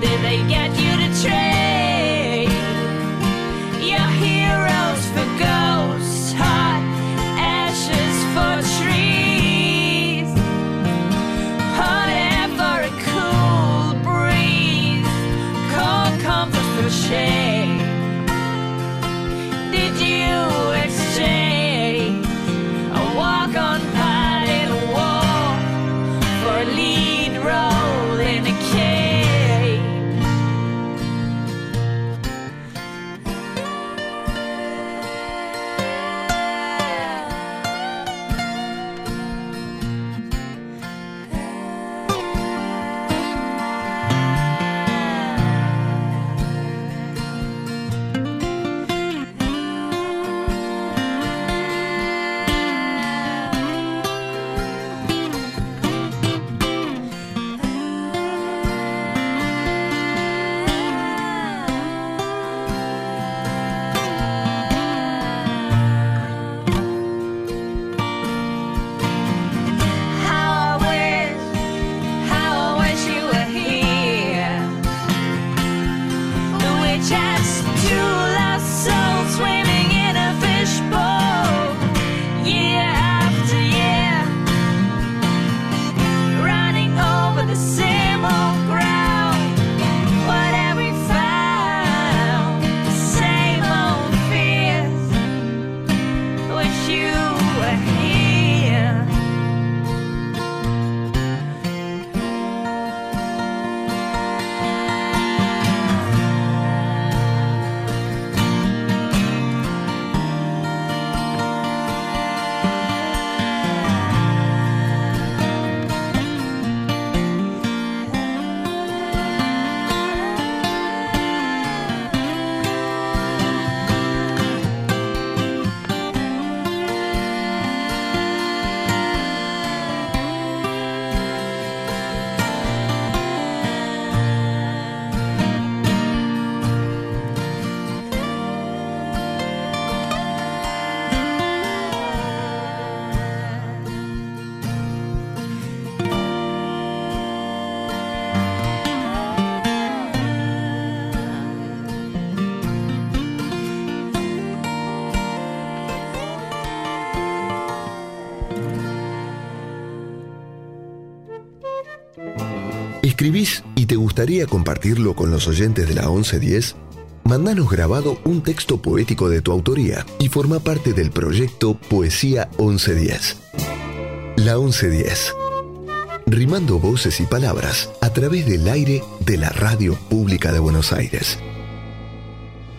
Did they get you to ¿Escribís y te gustaría compartirlo con los oyentes de la 1110? Mandanos grabado un texto poético de tu autoría y forma parte del proyecto Poesía 1110. La 1110. Rimando voces y palabras a través del aire de la radio pública de Buenos Aires.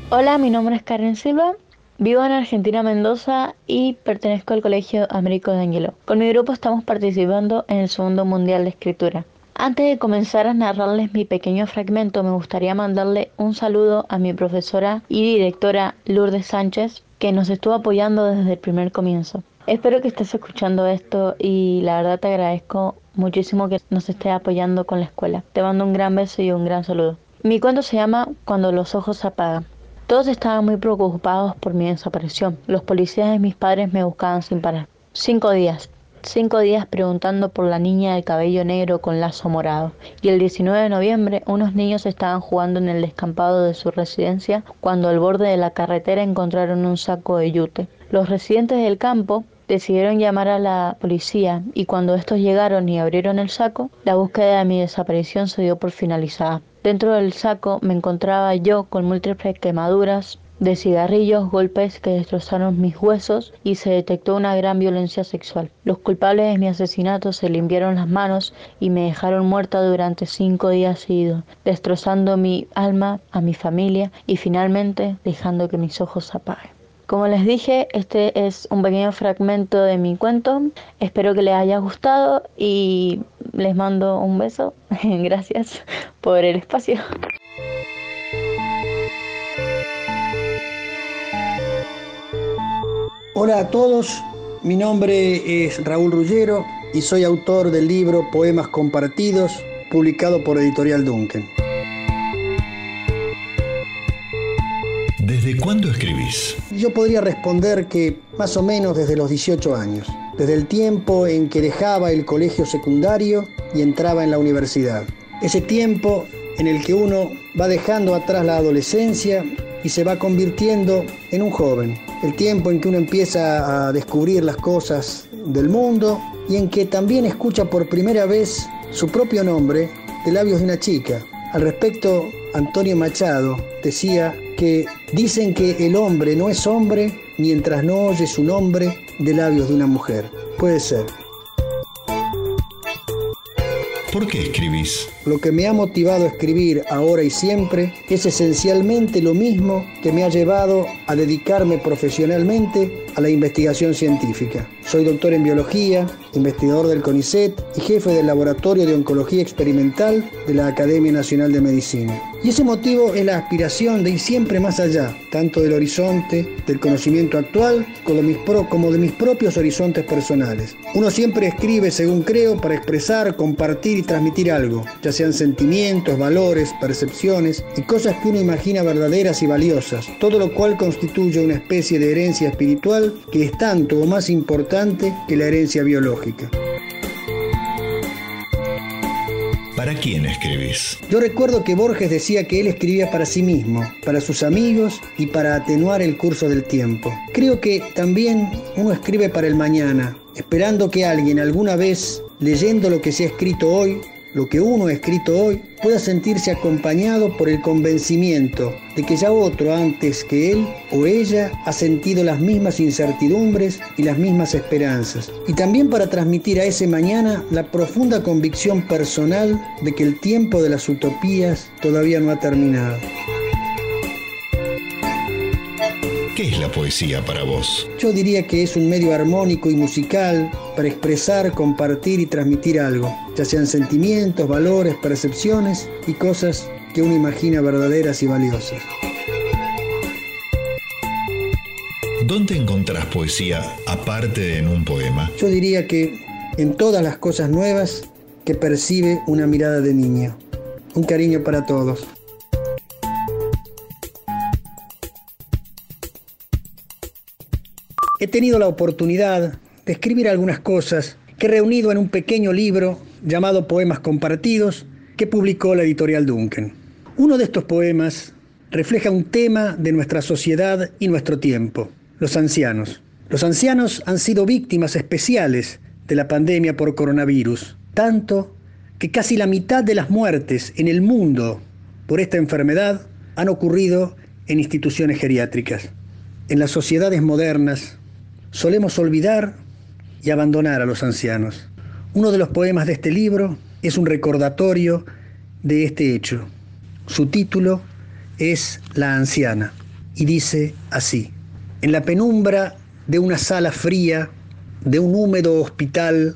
Hola, mi nombre es Karen Silva. Vivo en Argentina, Mendoza y pertenezco al Colegio Américo de Ángelo. Con mi grupo estamos participando en el Segundo Mundial de Escritura. Antes de comenzar a narrarles mi pequeño fragmento, me gustaría mandarle un saludo a mi profesora y directora Lourdes Sánchez, que nos estuvo apoyando desde el primer comienzo. Espero que estés escuchando esto y la verdad te agradezco muchísimo que nos estés apoyando con la escuela. Te mando un gran beso y un gran saludo. Mi cuento se llama Cuando los ojos se apagan. Todos estaban muy preocupados por mi desaparición. Los policías de mis padres me buscaban sin parar. Cinco días, cinco días preguntando por la niña de cabello negro con lazo morado. Y el 19 de noviembre unos niños estaban jugando en el descampado de su residencia cuando al borde de la carretera encontraron un saco de yute. Los residentes del campo decidieron llamar a la policía y cuando estos llegaron y abrieron el saco, la búsqueda de mi desaparición se dio por finalizada. Dentro del saco me encontraba yo con múltiples quemaduras, de cigarrillos, golpes que destrozaron mis huesos y se detectó una gran violencia sexual. Los culpables de mi asesinato se limpiaron las manos y me dejaron muerta durante cinco días seguidos, destrozando mi alma, a mi familia y finalmente dejando que mis ojos se apaguen. Como les dije, este es un pequeño fragmento de mi cuento. Espero que les haya gustado y les mando un beso. *laughs* Gracias por el espacio. Hola a todos, mi nombre es Raúl Rullero y soy autor del libro Poemas Compartidos, publicado por Editorial Duncan. ¿Desde cuándo escribís? Yo podría responder que más o menos desde los 18 años, desde el tiempo en que dejaba el colegio secundario y entraba en la universidad. Ese tiempo en el que uno va dejando atrás la adolescencia y se va convirtiendo en un joven. El tiempo en que uno empieza a descubrir las cosas del mundo y en que también escucha por primera vez su propio nombre de labios de una chica. Al respecto, Antonio Machado decía que dicen que el hombre no es hombre mientras no oye su nombre de labios de una mujer. Puede ser. ¿Por qué escribís? Lo que me ha motivado a escribir ahora y siempre es esencialmente lo mismo que me ha llevado a dedicarme profesionalmente a la investigación científica. Soy doctor en biología, investigador del CONICET y jefe del Laboratorio de Oncología Experimental de la Academia Nacional de Medicina. Y ese motivo es la aspiración de ir siempre más allá, tanto del horizonte del conocimiento actual como de mis, propios horizontes personales. Uno siempre escribe, según creo, para expresar, compartir y transmitir algo, ya sean sentimientos, valores, percepciones y cosas que uno imagina verdaderas y valiosas, todo lo cual constituye una especie de herencia espiritual que es tanto o más importante que la herencia biológica. ¿Para quién escribís? Yo recuerdo que Borges decía que él escribía para sí mismo, para sus amigos y para atenuar el curso del tiempo. Creo que también uno escribe para el mañana, esperando que alguien alguna vez, leyendo lo que se ha escrito hoy, lo que uno ha escrito hoy, pueda sentirse acompañado por el convencimiento de que ya otro antes que él o ella ha sentido las mismas incertidumbres y las mismas esperanzas. Y también para transmitir a ese mañana la profunda convicción personal de que el tiempo de las utopías todavía no ha terminado. ¿Qué es la poesía para vos? Yo diría que es un medio armónico y musical para expresar, compartir y transmitir algo, ya sean sentimientos, valores, percepciones y cosas que uno imagina verdaderas y valiosas. ¿Dónde encontrás poesía aparte de en un poema? Yo diría que en todas las cosas nuevas que percibe una mirada de niño. Un cariño para todos. He tenido la oportunidad de escribir algunas cosas que he reunido en un pequeño libro llamado Poemas Compartidos que publicó la editorial Duncan. Uno de estos poemas refleja un tema de nuestra sociedad y nuestro tiempo, los ancianos. Los ancianos han sido víctimas especiales de la pandemia por coronavirus, tanto que casi la mitad de las muertes en el mundo por esta enfermedad han ocurrido en instituciones geriátricas. En las sociedades modernas solemos olvidar y abandonar a los ancianos. Uno de los poemas de este libro es un recordatorio de este hecho. Su título es La anciana y dice así, en la penumbra de una sala fría, de un húmedo hospital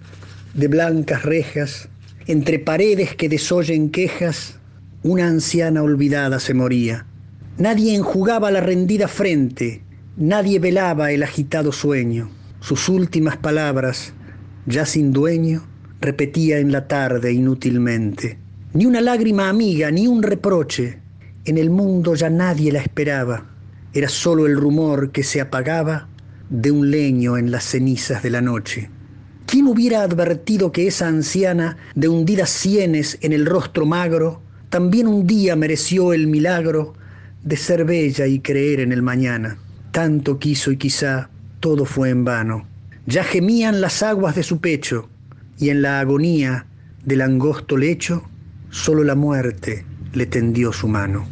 de blancas rejas, entre paredes que desoyen quejas, una anciana olvidada se moría. Nadie enjugaba la rendida frente, nadie velaba el agitado sueño. Sus últimas palabras, ya sin dueño, repetía en la tarde inútilmente. Ni una lágrima amiga, ni un reproche. En el mundo ya nadie la esperaba. Era solo el rumor que se apagaba de un leño en las cenizas de la noche. ¿Quién hubiera advertido que esa anciana, de hundidas sienes en el rostro magro, también un día mereció el milagro de ser bella y creer en el mañana? Tanto quiso y quizá todo fue en vano. Ya gemían las aguas de su pecho y en la agonía del angosto lecho, solo la muerte le tendió su mano.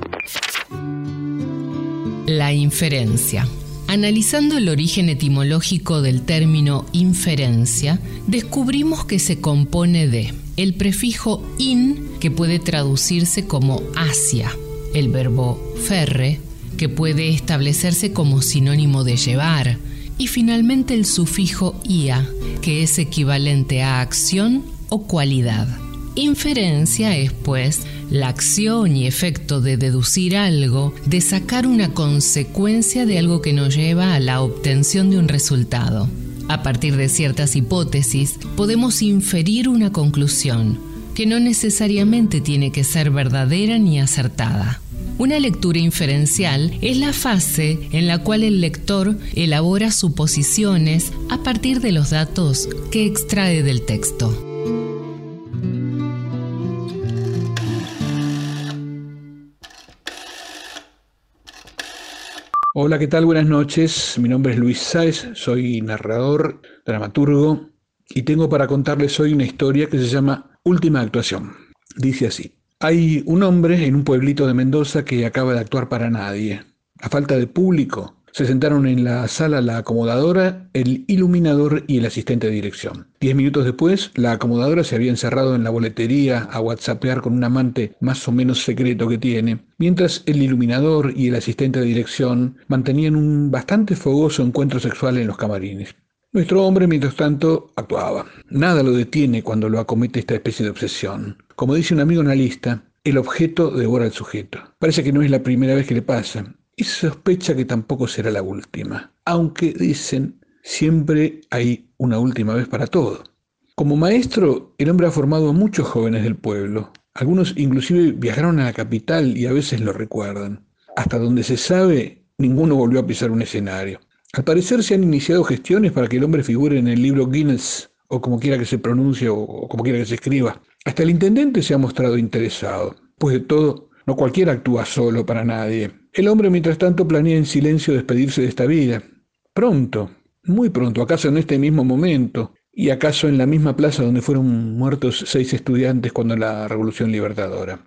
La inferencia. Analizando el origen etimológico del término inferencia, descubrimos que se compone de el prefijo in, que puede traducirse como hacia, el verbo ferre, que puede establecerse como sinónimo de llevar, y finalmente el sufijo ia, que es equivalente a acción o cualidad. Inferencia es, pues, la acción y efecto de deducir algo, de sacar una consecuencia de algo que nos lleva a la obtención de un resultado. A partir de ciertas hipótesis, podemos inferir una conclusión, que no necesariamente tiene que ser verdadera ni acertada. Una lectura inferencial es la fase en la cual el lector elabora suposiciones a partir de los datos que extrae del texto. Hola, ¿qué tal? Buenas noches. Mi nombre es Luis Sáez, soy narrador, dramaturgo y tengo para contarles hoy una historia que se llama Última actuación. Dice así. Hay un hombre en un pueblito de Mendoza que acaba de actuar para nadie. A falta de público, se sentaron en la sala la acomodadora, el iluminador y el asistente de dirección. Diez minutos después, la acomodadora se había encerrado en la boletería a whatsappear con un amante más o menos secreto que tiene, mientras el iluminador y el asistente de dirección mantenían un bastante fogoso encuentro sexual en los camarines. Nuestro hombre, mientras tanto, actuaba. Nada lo detiene cuando lo acomete esta especie de obsesión. Como dice un amigo analista, el objeto devora al sujeto. Parece que no es la primera vez que le pasa y sospecha que tampoco será la última, aunque dicen siempre hay una última vez para todo. Como maestro, el hombre ha formado a muchos jóvenes del pueblo. Algunos inclusive viajaron a la capital y a veces lo recuerdan. Hasta donde se sabe, ninguno volvió a pisar un escenario. Al parecer se han iniciado gestiones para que el hombre figure en el libro Guinness, o como quiera que se pronuncie, o como quiera que se escriba. Hasta el intendente se ha mostrado interesado. Pues de todo, no cualquiera actúa solo para nadie. El hombre, mientras tanto, planea en silencio despedirse de esta vida. Pronto, muy pronto, acaso en este mismo momento, y acaso en la misma plaza donde fueron muertos seis estudiantes cuando la Revolución Libertadora.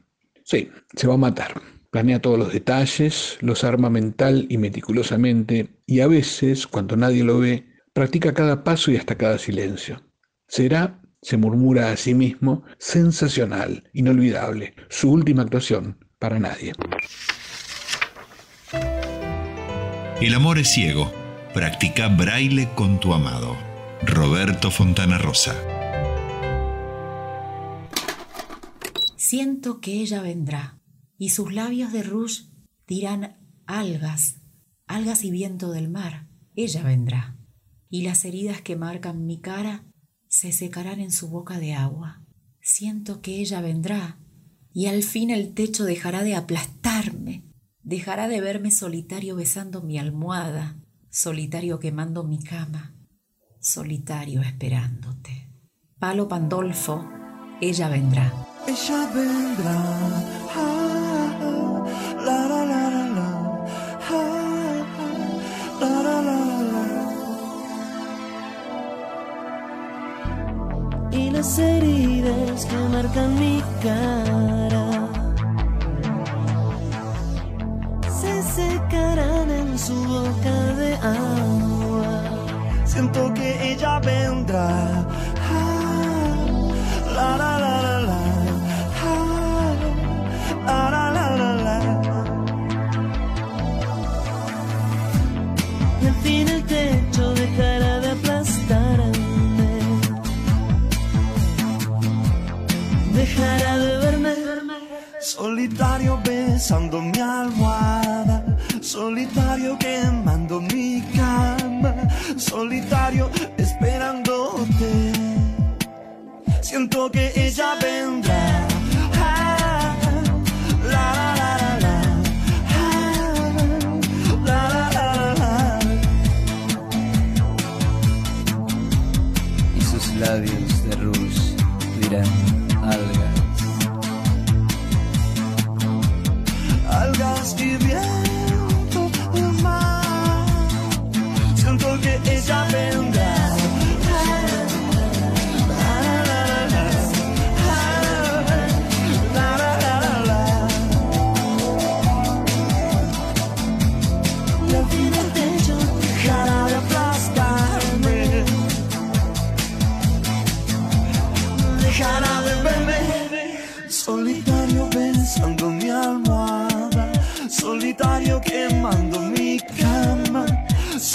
Sí, se va a matar. Planea todos los detalles, los arma mental y meticulosamente, y a veces, cuando nadie lo ve, practica cada paso y hasta cada silencio. Será, se murmura a sí mismo, sensacional, inolvidable, su última actuación, para nadie. El amor es ciego. Practica braille con tu amado. Roberto Fontana Rosa. Siento que ella vendrá, y sus labios de rouge dirán algas, algas y viento del mar. Ella vendrá, y las heridas que marcan mi cara se secarán en su boca de agua. Siento que ella vendrá, y al fin el techo dejará de aplastarme, dejará de verme solitario besando mi almohada, solitario quemando mi cama, solitario esperándote. Palo Pandolfo, ella vendrá. Ella vendrá. ah, las heridas que marcan mi cara se secarán en su boca de agua. Siento que ella vendrá. Solitario besando mi almohada, solitario quemando mi cama, solitario esperándote. Siento que ella vendrá.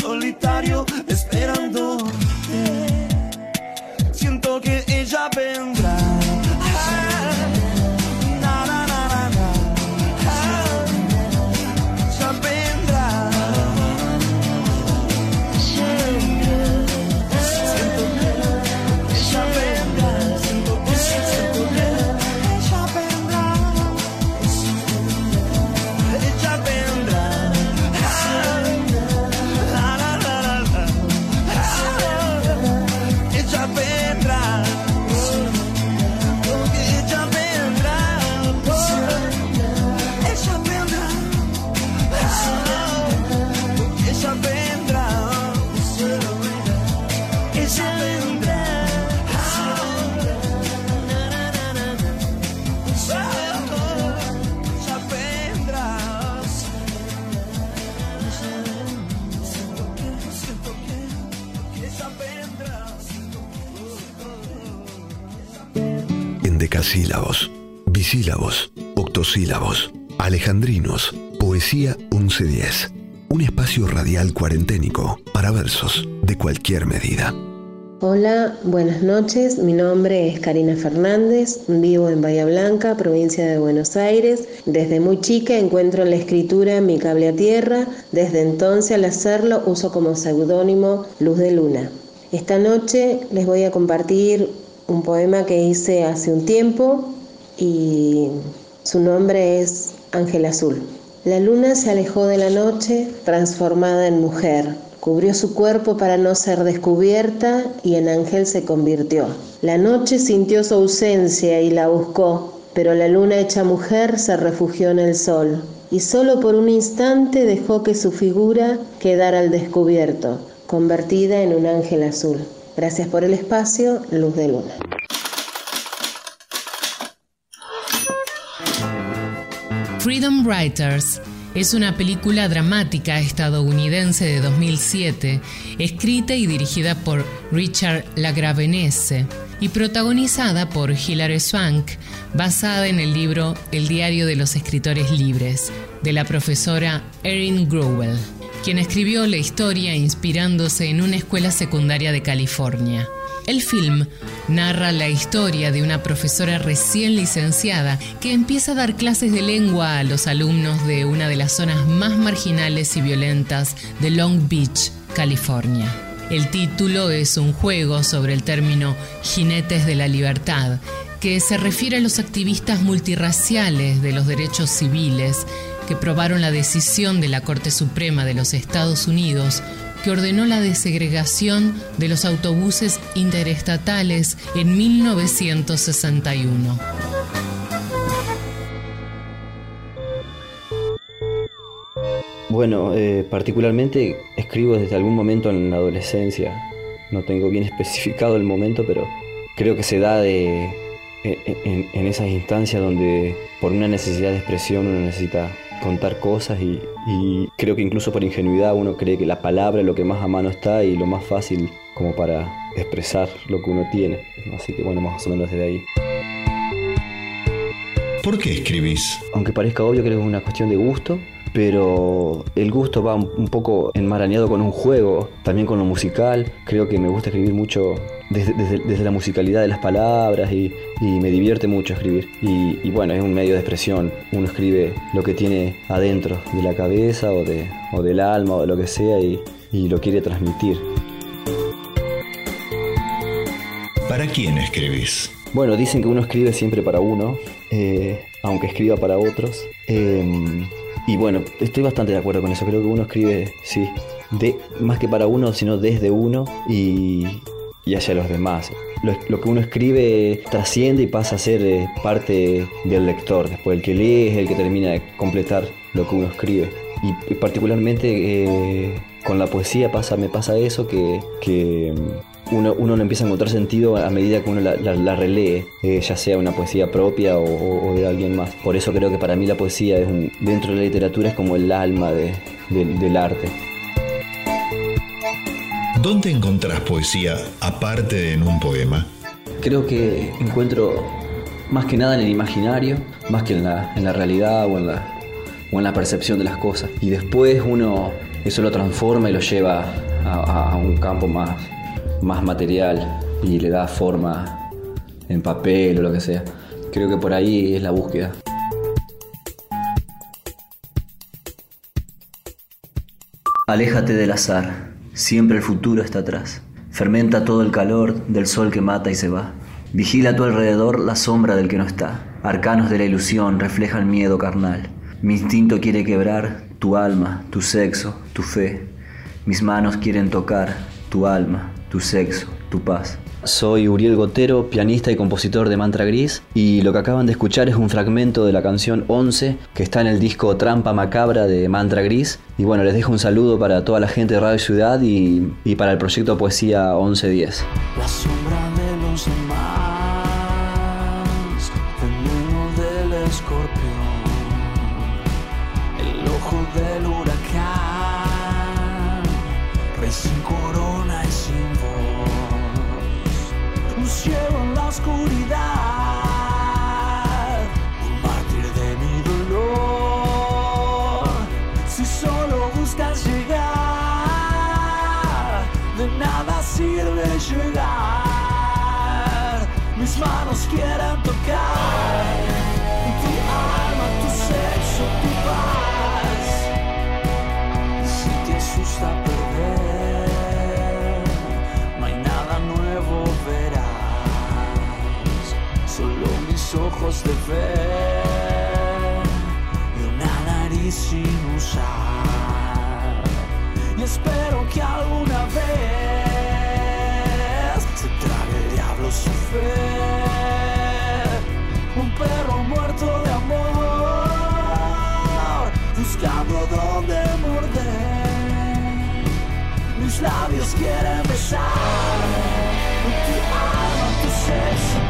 Solitario esperándote. Siento que ella vendrá. Octosílabos, alejandrinos, poesía 1110. Un espacio radial cuarenténico para versos de cualquier medida. Hola, buenas noches. Mi nombre es Karina Fernández, vivo en Bahía Blanca, provincia de Buenos Aires. Desde muy chica encuentro la escritura mi cable a tierra. Desde entonces al hacerlo uso como seudónimo Luz de Luna. Esta noche les voy a compartir un poema que hice hace un tiempo y su nombre es Ángel Azul. La luna se alejó de la noche transformada en mujer. Cubrió su cuerpo para no ser descubierta y en ángel se convirtió. La noche sintió su ausencia y la buscó, pero la luna hecha mujer se refugió en el sol y solo por un instante dejó que su figura quedara al descubierto, convertida en un ángel azul. Gracias por el espacio, Luz de Luna. Freedom Writers es una película dramática estadounidense de 2007, escrita y dirigida por Richard Lagravenese y protagonizada por Hilary Swank, basada en el libro El diario de los escritores libres, de la profesora Erin Growell, quien escribió la historia inspirándose en una escuela secundaria de California. El film narra la historia de una profesora recién licenciada que empieza a dar clases de lengua a los alumnos de una de las zonas más marginales y violentas de Long Beach, California. El título es un juego sobre el término jinetes de la libertad, que se refiere a los activistas multirraciales de los derechos civiles que probaron la decisión de la Corte Suprema de los Estados Unidos que ordenó la desegregación de los autobuses interestatales en 1961. Bueno, eh, particularmente escribo desde algún momento en la adolescencia. No tengo bien *laughs* especificado el momento, pero creo que se da de, en, en- en esas instancias donde por una necesidad de expresión uno necesita contar cosas y, y creo que incluso por ingenuidad uno cree que la palabra es lo que más a mano está y lo más fácil como para expresar lo que uno tiene. Así que bueno, más o menos desde ahí. ¿Por qué escribís? Aunque parezca obvio, creo que es una cuestión de gusto, pero el gusto va un poco enmarañado con un juego, también con lo musical. Creo que me gusta escribir mucho desde, desde- desde la musicalidad de las palabras y, y me divierte mucho escribir. Y, y bueno, es un medio de expresión. Uno escribe lo que tiene adentro de la cabeza o, de, o del alma o de lo que sea y, y lo quiere transmitir. ¿Para quién escribís? Bueno, dicen que uno escribe siempre para uno, eh, aunque escriba para otros. Eh, y bueno, estoy bastante de acuerdo con eso. Creo que uno escribe, sí, de, más que para uno, sino desde uno y, y hacia los demás. Lo, lo que uno escribe trasciende y pasa a ser eh, parte del lector. Después el que lee es el que termina de completar lo que uno escribe. Y, particularmente eh, con la poesía pasa, me pasa eso, que, uno, uno le empieza a encontrar sentido a medida que uno la, la- la relee, eh, ya sea una poesía propia o, o- o de alguien más. Por eso creo que para mí la poesía es un, dentro de la literatura es como el alma de- del- del arte. ¿Dónde encontrás poesía aparte de en un poema? Creo que encuentro más que nada en el imaginario, más que en la, en la realidad o en la, o en la percepción de las cosas. Y después uno eso lo transforma y lo lleva a, a- a un campo más, más material y le da forma en papel o lo que sea. Creo que por ahí es la búsqueda. Aléjate del azar, siempre el futuro está atrás. Fermenta todo el calor del sol que mata y se va. Vigila a tu alrededor la sombra del que no está. Arcanos de la ilusión reflejan miedo carnal. Mi instinto quiere quebrar tu alma, tu sexo, tu fe. Mis manos quieren tocar tu alma, tu sexo, tu paz. Soy Uriel Gotero, pianista y compositor de Mantra Gris, y lo que acaban de escuchar es un fragmento de la canción 11 que está en el disco Trampa Macabra de Mantra Gris. Y bueno, les dejo un saludo para toda la gente de Radio Ciudad y, y para el proyecto Poesía 1110. La sombra ojos de ver y una nariz sin usar. Y espero que alguna vez se trague el diablo su fe. Un perro muerto de amor, buscando dónde morder. Mis labios quieren besar tu alma, tu sexo,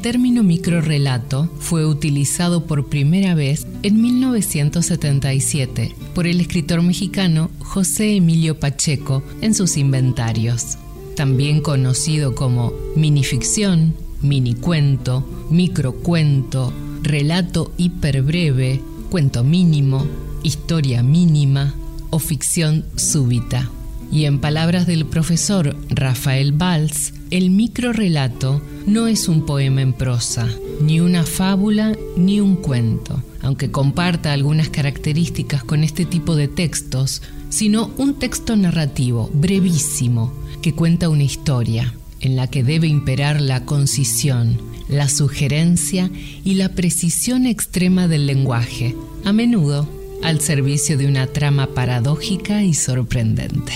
El término microrrelato fue utilizado por primera vez en 1977 por el escritor mexicano José Emilio Pacheco en sus inventarios. También conocido como minificción, minicuento, microcuento, relato hiperbreve, cuento mínimo, historia mínima o ficción súbita. Y en palabras del profesor Rafael Valls, el microrrelato no es un poema en prosa, ni una fábula, ni un cuento, aunque comparta algunas características con este tipo de textos, sino un texto narrativo brevísimo que cuenta una historia en la que debe imperar la concisión, la sugerencia y la precisión extrema del lenguaje, a menudo al servicio de una trama paradójica y sorprendente.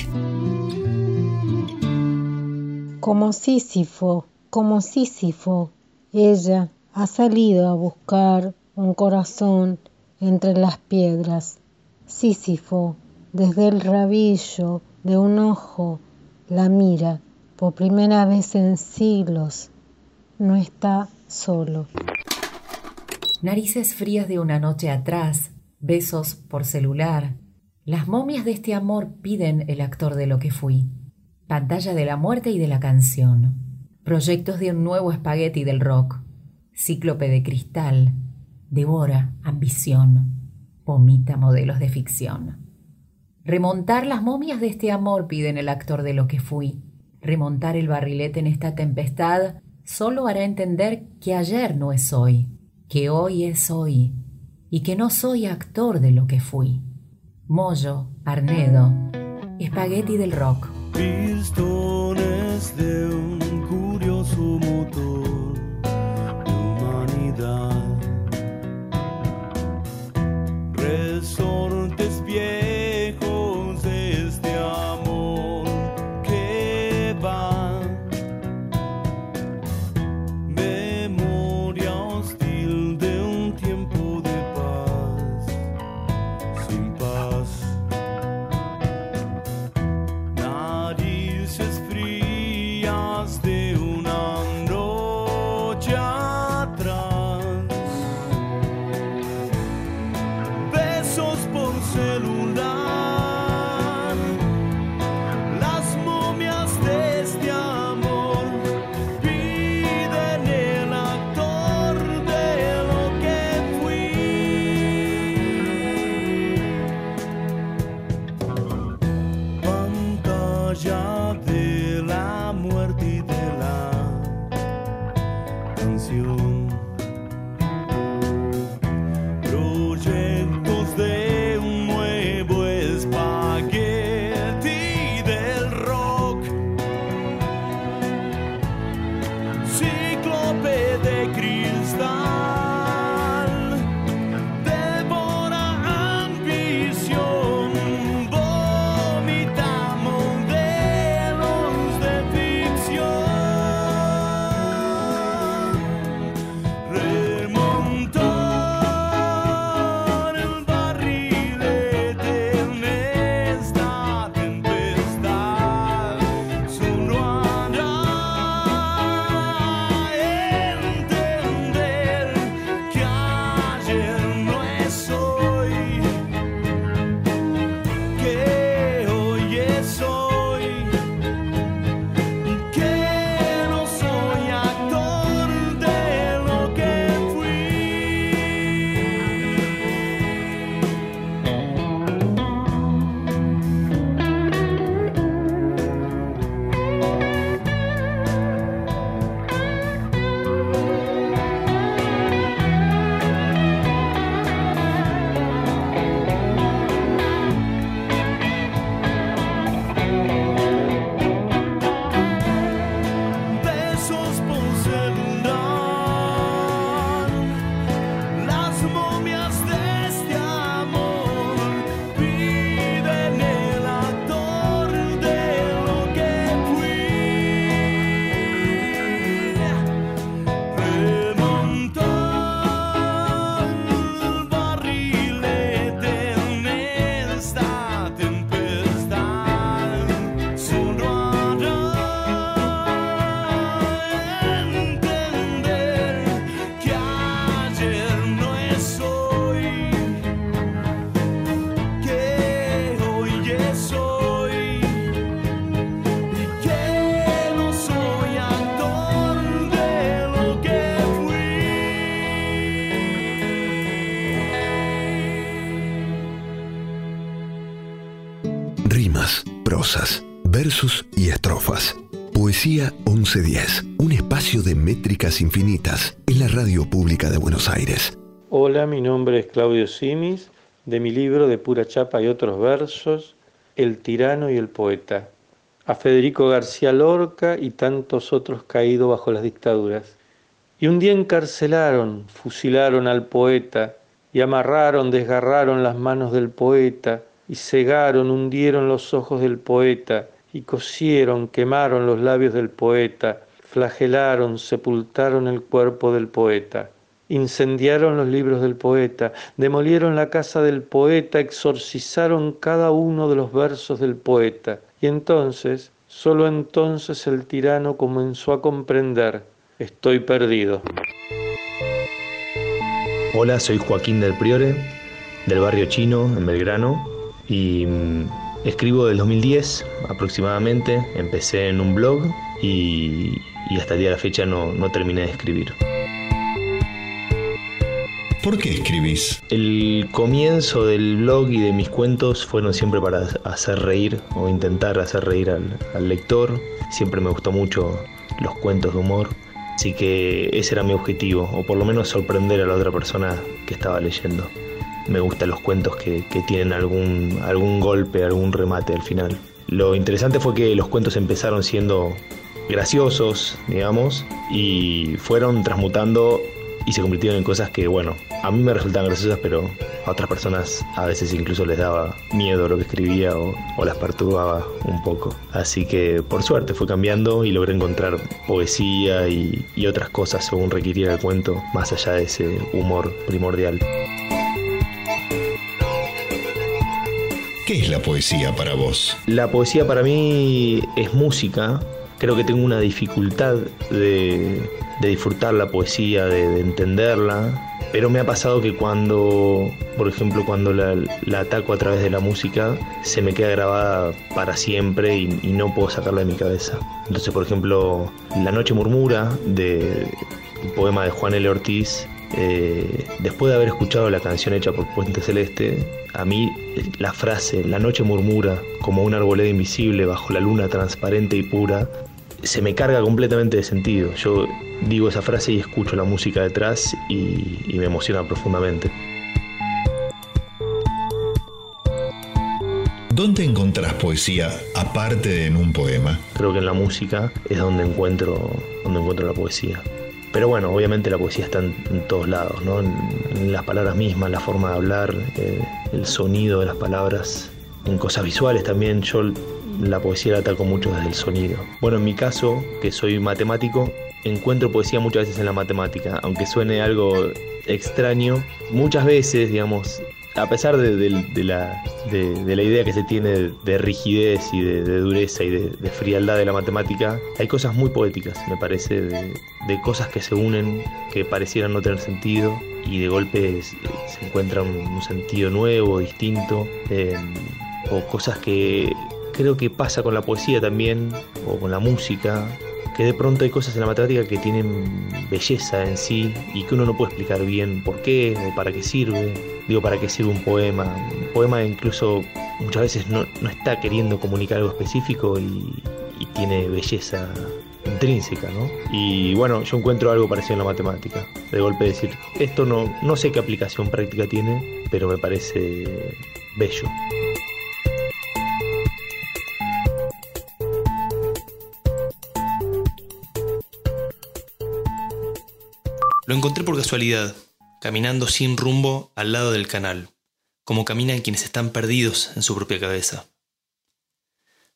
Como Sísifo, como Sísifo, ella ha salido a buscar un corazón entre las piedras. Sísifo, desde el rabillo de un ojo, la mira por primera vez en siglos. No está solo. Narices frías de una noche atrás, besos por celular. Las momias de este amor piden el actor de lo que fui. Pantalla de la muerte y de la canción. Proyectos de un nuevo espagueti del rock. Cíclope de cristal. Devora ambición. Vomita modelos de ficción. Remontar las momias de este amor piden el actor de lo que fui. Remontar el barrilete en esta tempestad solo hará entender que ayer no es hoy, que hoy es hoy, y que no soy actor de lo que fui. Mollo, Arnedo, espagueti del rock. Pistones de un curioso motor de humanidad. Resortes viejos versos y estrofas. Poesía 1110, un espacio de métricas infinitas en la radio pública de Buenos Aires. Hola, mi nombre es Claudio Simis, de mi libro de pura chapa y otros versos, El tirano y el poeta. A Federico García Lorca y tantos otros caídos bajo las dictaduras. Y un día encarcelaron, fusilaron al poeta, y amarraron, desgarraron las manos del poeta, y cegaron, hundieron los ojos del poeta, y cosieron, quemaron los labios del poeta, flagelaron, sepultaron el cuerpo del poeta. Incendiaron los libros del poeta, demolieron la casa del poeta, exorcizaron cada uno de los versos del poeta. Y entonces, solo entonces el tirano comenzó a comprender, estoy perdido. Hola, soy Joaquín del Priore, del barrio chino, en Belgrano, y mm, escribo del 2010 aproximadamente. Empecé en un blog y, y hasta el día de la fecha no, no terminé de escribir. ¿Por qué escribís? El comienzo del blog y de mis cuentos fueron siempre para hacer reír o intentar hacer reír al, al lector. Siempre me gustó mucho los cuentos de humor. Así que ese era mi objetivo, o por lo menos sorprender a la otra persona que estaba leyendo. Me gustan los cuentos que, que tienen algún, algún golpe, algún remate al final. Lo interesante fue que los cuentos empezaron siendo graciosos, digamos, y fueron transmutando y se convirtieron en cosas que, bueno, a mí me resultaban graciosas, pero a otras personas a veces incluso les daba miedo lo que escribía o, o las perturbaba un poco. Así que por suerte fue cambiando y logré encontrar poesía y, y otras cosas según requiriera el cuento, más allá de ese humor primordial. ¿Qué es la poesía para vos? La poesía para mí es música. Creo que tengo una dificultad de, disfrutar la poesía, de, de, entenderla. Pero me ha pasado que cuando, por ejemplo, cuando la, ataco a través de la música, se me queda grabada para siempre y, no puedo sacarla de mi cabeza. Entonces, por ejemplo, La Noche Murmura, de, poema de Juan L. Ortiz, eh, después de haber escuchado la canción hecha por Puente Celeste, a mí la frase La noche murmura como una arboleda invisible bajo la luna transparente y pura se me carga completamente de sentido. Yo digo esa frase y escucho la música detrás y, y me emociona profundamente. ¿Dónde encontrás poesía aparte de en un poema? Creo que en la música es donde encuentro, donde encuentro la poesía. Pero bueno, obviamente la poesía está en, todos lados, ¿no? En, en, las palabras mismas, la forma de hablar, eh, el sonido de las palabras, en cosas visuales también. Yo la poesía la ataco mucho desde el sonido. Bueno, en mi caso, que soy matemático, encuentro poesía muchas veces en la matemática, aunque suene algo extraño. Muchas veces, digamos, a pesar de, la, de, la, idea que se tiene de, rigidez y de, dureza y de, frialdad de la matemática, hay cosas muy poéticas, me parece, de, cosas que se unen, que parecieran no tener sentido y de golpe se encuentra un, un sentido nuevo, distinto, eh, o cosas que creo que pasa con la poesía también, o con la música, que de pronto hay cosas en la matemática que tienen belleza en sí y que uno no puede explicar bien por qué o para qué sirve. Digo, para qué sirve un poema. Un poema incluso muchas veces no, no está queriendo comunicar algo específico y, y, tiene belleza intrínseca, ¿no? Y bueno, yo encuentro algo parecido en la matemática. De golpe decir, esto no, no sé qué aplicación práctica tiene, pero me parece bello. Lo encontré por casualidad, caminando sin rumbo al lado del canal, como caminan quienes están perdidos en su propia cabeza.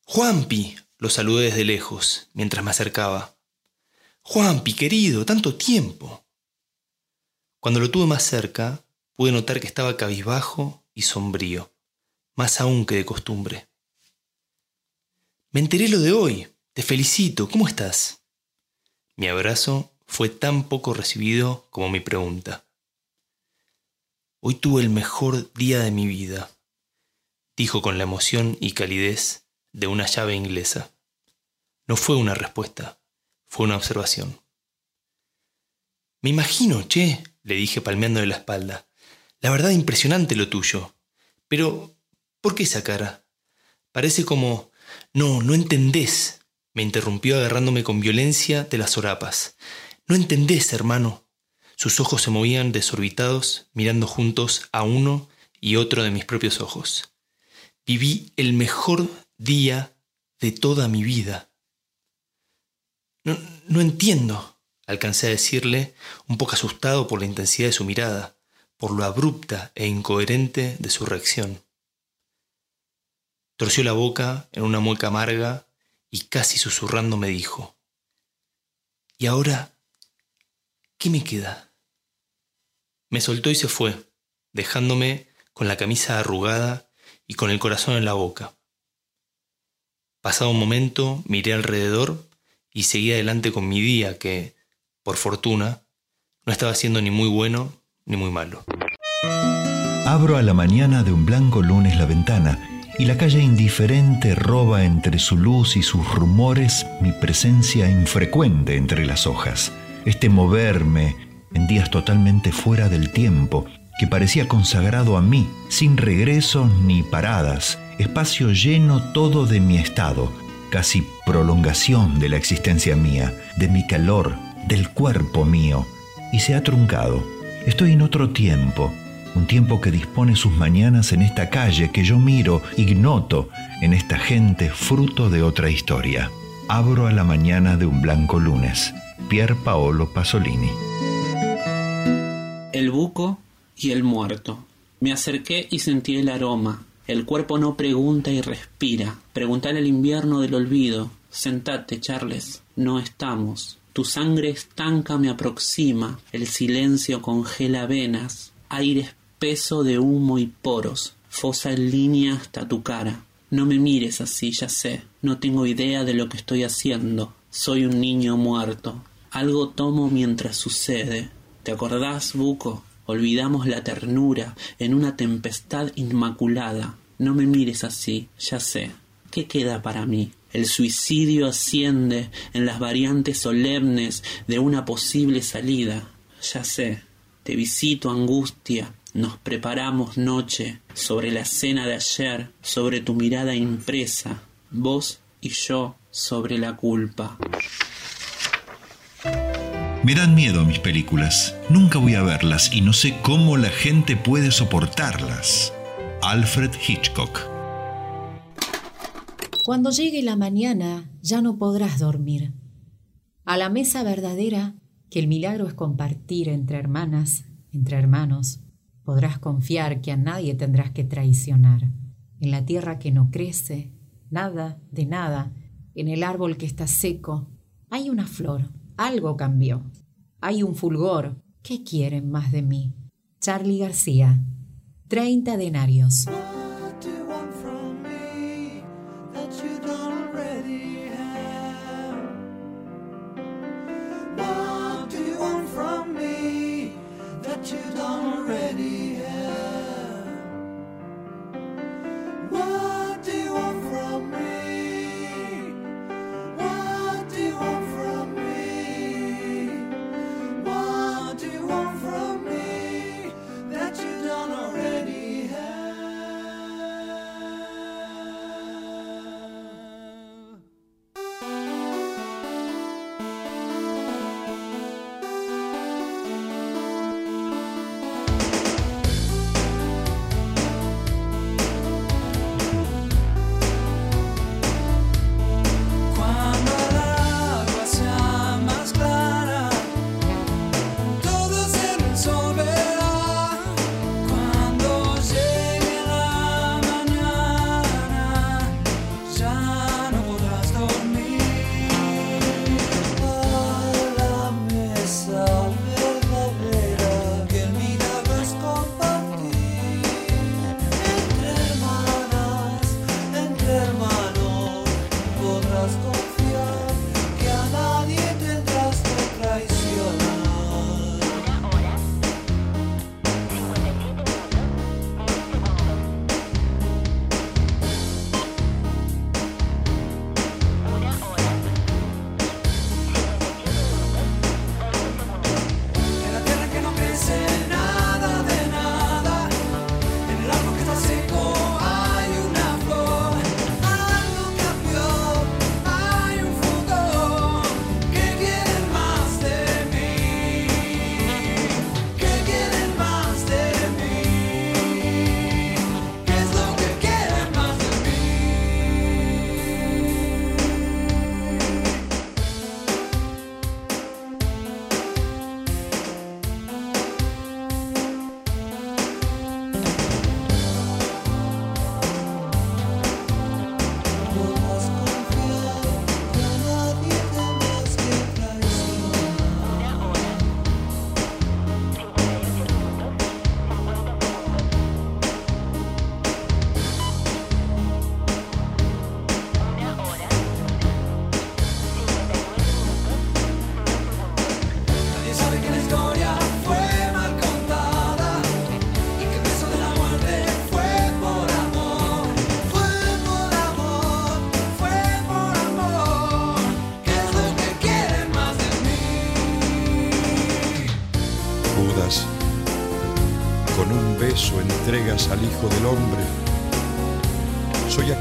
Juanpi, lo saludé desde lejos, mientras me acercaba. Juanpi, querido, tanto tiempo. Cuando lo tuve más cerca, pude notar que estaba cabizbajo y sombrío, más aún que de costumbre. Me enteré lo de hoy. Te felicito. ¿Cómo estás? Mi abrazo fue tan poco recibido como mi pregunta. Hoy tuve el mejor día de mi vida, dijo con la emoción y calidez de una llave inglesa. No fue una respuesta, fue una observación. Me imagino, che, le dije palmeándole la espalda. La verdad impresionante lo tuyo. Pero, ¿por qué esa cara? Parece como, No, no entendés, me interrumpió agarrándome con violencia de las sorapas. No entendés, hermano. Sus ojos se movían desorbitados, mirando juntos a uno y otro de mis propios ojos. Viví el mejor día de toda mi vida. No, no entiendo, alcancé a decirle, un poco asustado por la intensidad de su mirada, por lo abrupta e incoherente de su reacción. Torció la boca en una mueca amarga y casi susurrando me dijo, ¿Y ahora qué me queda? Me soltó y se fue, dejándome con la camisa arrugada y con el corazón en la boca. Pasado un momento, miré alrededor y seguí adelante con mi día que, por fortuna, no estaba siendo ni muy bueno ni muy malo. Abro a la mañana de un blanco lunes la ventana y la calle indiferente roba entre su luz y sus rumores mi presencia infrecuente entre las hojas. Este moverme en días totalmente fuera del tiempo, que parecía consagrado a mí, sin regresos ni paradas, espacio lleno todo de mi estado, casi prolongación de la existencia mía, de mi calor, del cuerpo mío, y se ha truncado. Estoy en otro tiempo, un tiempo que dispone sus mañanas en esta calle que yo miro, ignoto, en esta gente fruto de otra historia. Abro a la mañana de un blanco lunes. Pier Paolo Pasolini. El buco y el muerto. Me acerqué y sentí el aroma. El cuerpo no pregunta y respira. Preguntale al invierno del olvido. Sentate, Charles. No estamos. Tu sangre estanca me aproxima. El silencio congela venas. Aire espeso de humo y poros. Fosa en línea hasta tu cara. No me mires así, ya sé. No tengo idea de lo que estoy haciendo. Soy un niño muerto. Algo tomo mientras sucede. ¿Te acordás, Buco? Olvidamos la ternura en una tempestad inmaculada. No me mires así, ya sé. ¿Qué queda para mí? El suicidio asciende en las variantes solemnes de una posible salida. Ya sé. Te visito, angustia. Nos preparamos noche sobre la cena de ayer, sobre tu mirada impresa. Vos y yo sobre la culpa. Me dan miedo mis películas. Nunca voy a verlas y no sé cómo la gente puede soportarlas. Alfred Hitchcock. Cuando llegue la mañana ya no podrás dormir. A la mesa verdadera, que el milagro es compartir entre hermanas, entre hermanos, podrás confiar que a nadie tendrás que traicionar. En la tierra que no crece, nada de nada, en el árbol que está seco, hay una flor, algo cambió. Hay un fulgor, ¿qué quieren más de mí? Charlie García, 30 denarios.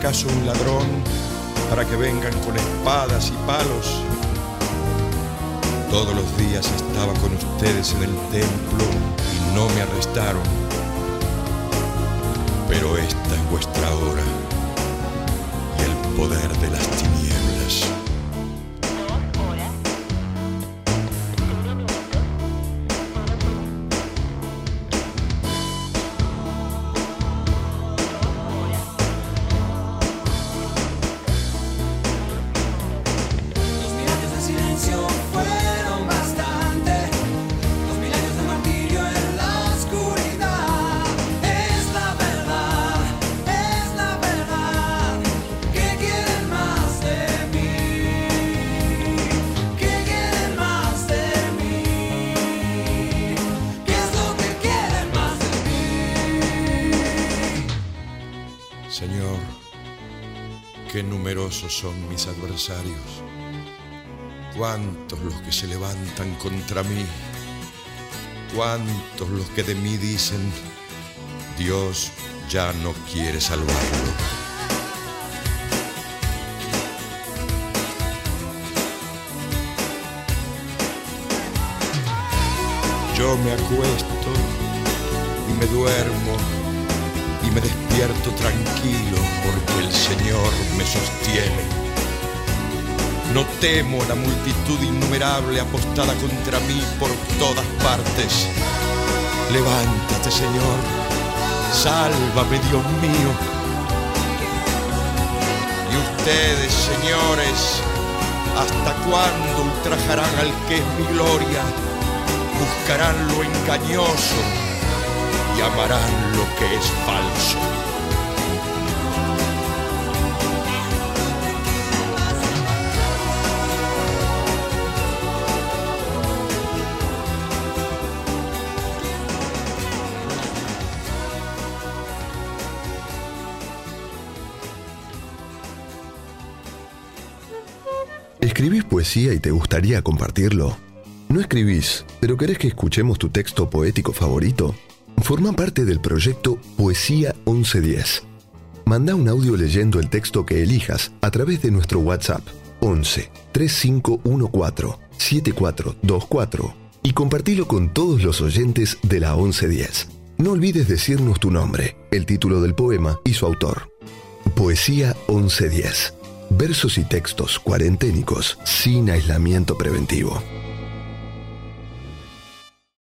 Un ladrón para que vengan con espadas y palos? Todos los días estaba con ustedes en el templo y no me arrestaron. Pero esta es vuestra hora y el poder de las tinieblas. Mis adversarios. Cuántos los que se levantan contra mí. Cuántos los que de mí dicen, Dios ya no quiere salvarlo. Yo me acuesto y me duermo y me despierto tranquilo porque el Señor me sostiene. No temo la multitud innumerable apostada contra mí por todas partes. Levántate, Señor. Sálvame, Dios mío. Y ustedes, señores, ¿hasta cuándo ultrajarán al que es mi gloria? Buscarán lo engañoso y amarán lo que es falso. Y te gustaría compartirlo? ¿No escribís, pero querés que escuchemos tu texto poético favorito? Forma parte del proyecto Poesía 1110. Manda un audio leyendo el texto que elijas a través de nuestro WhatsApp 11 3514 7424 y compartilo con todos los oyentes de la 1110. No olvides decirnos tu nombre, el título del poema y su autor. Poesía 1110. Versos y textos cuarenténicos sin aislamiento preventivo.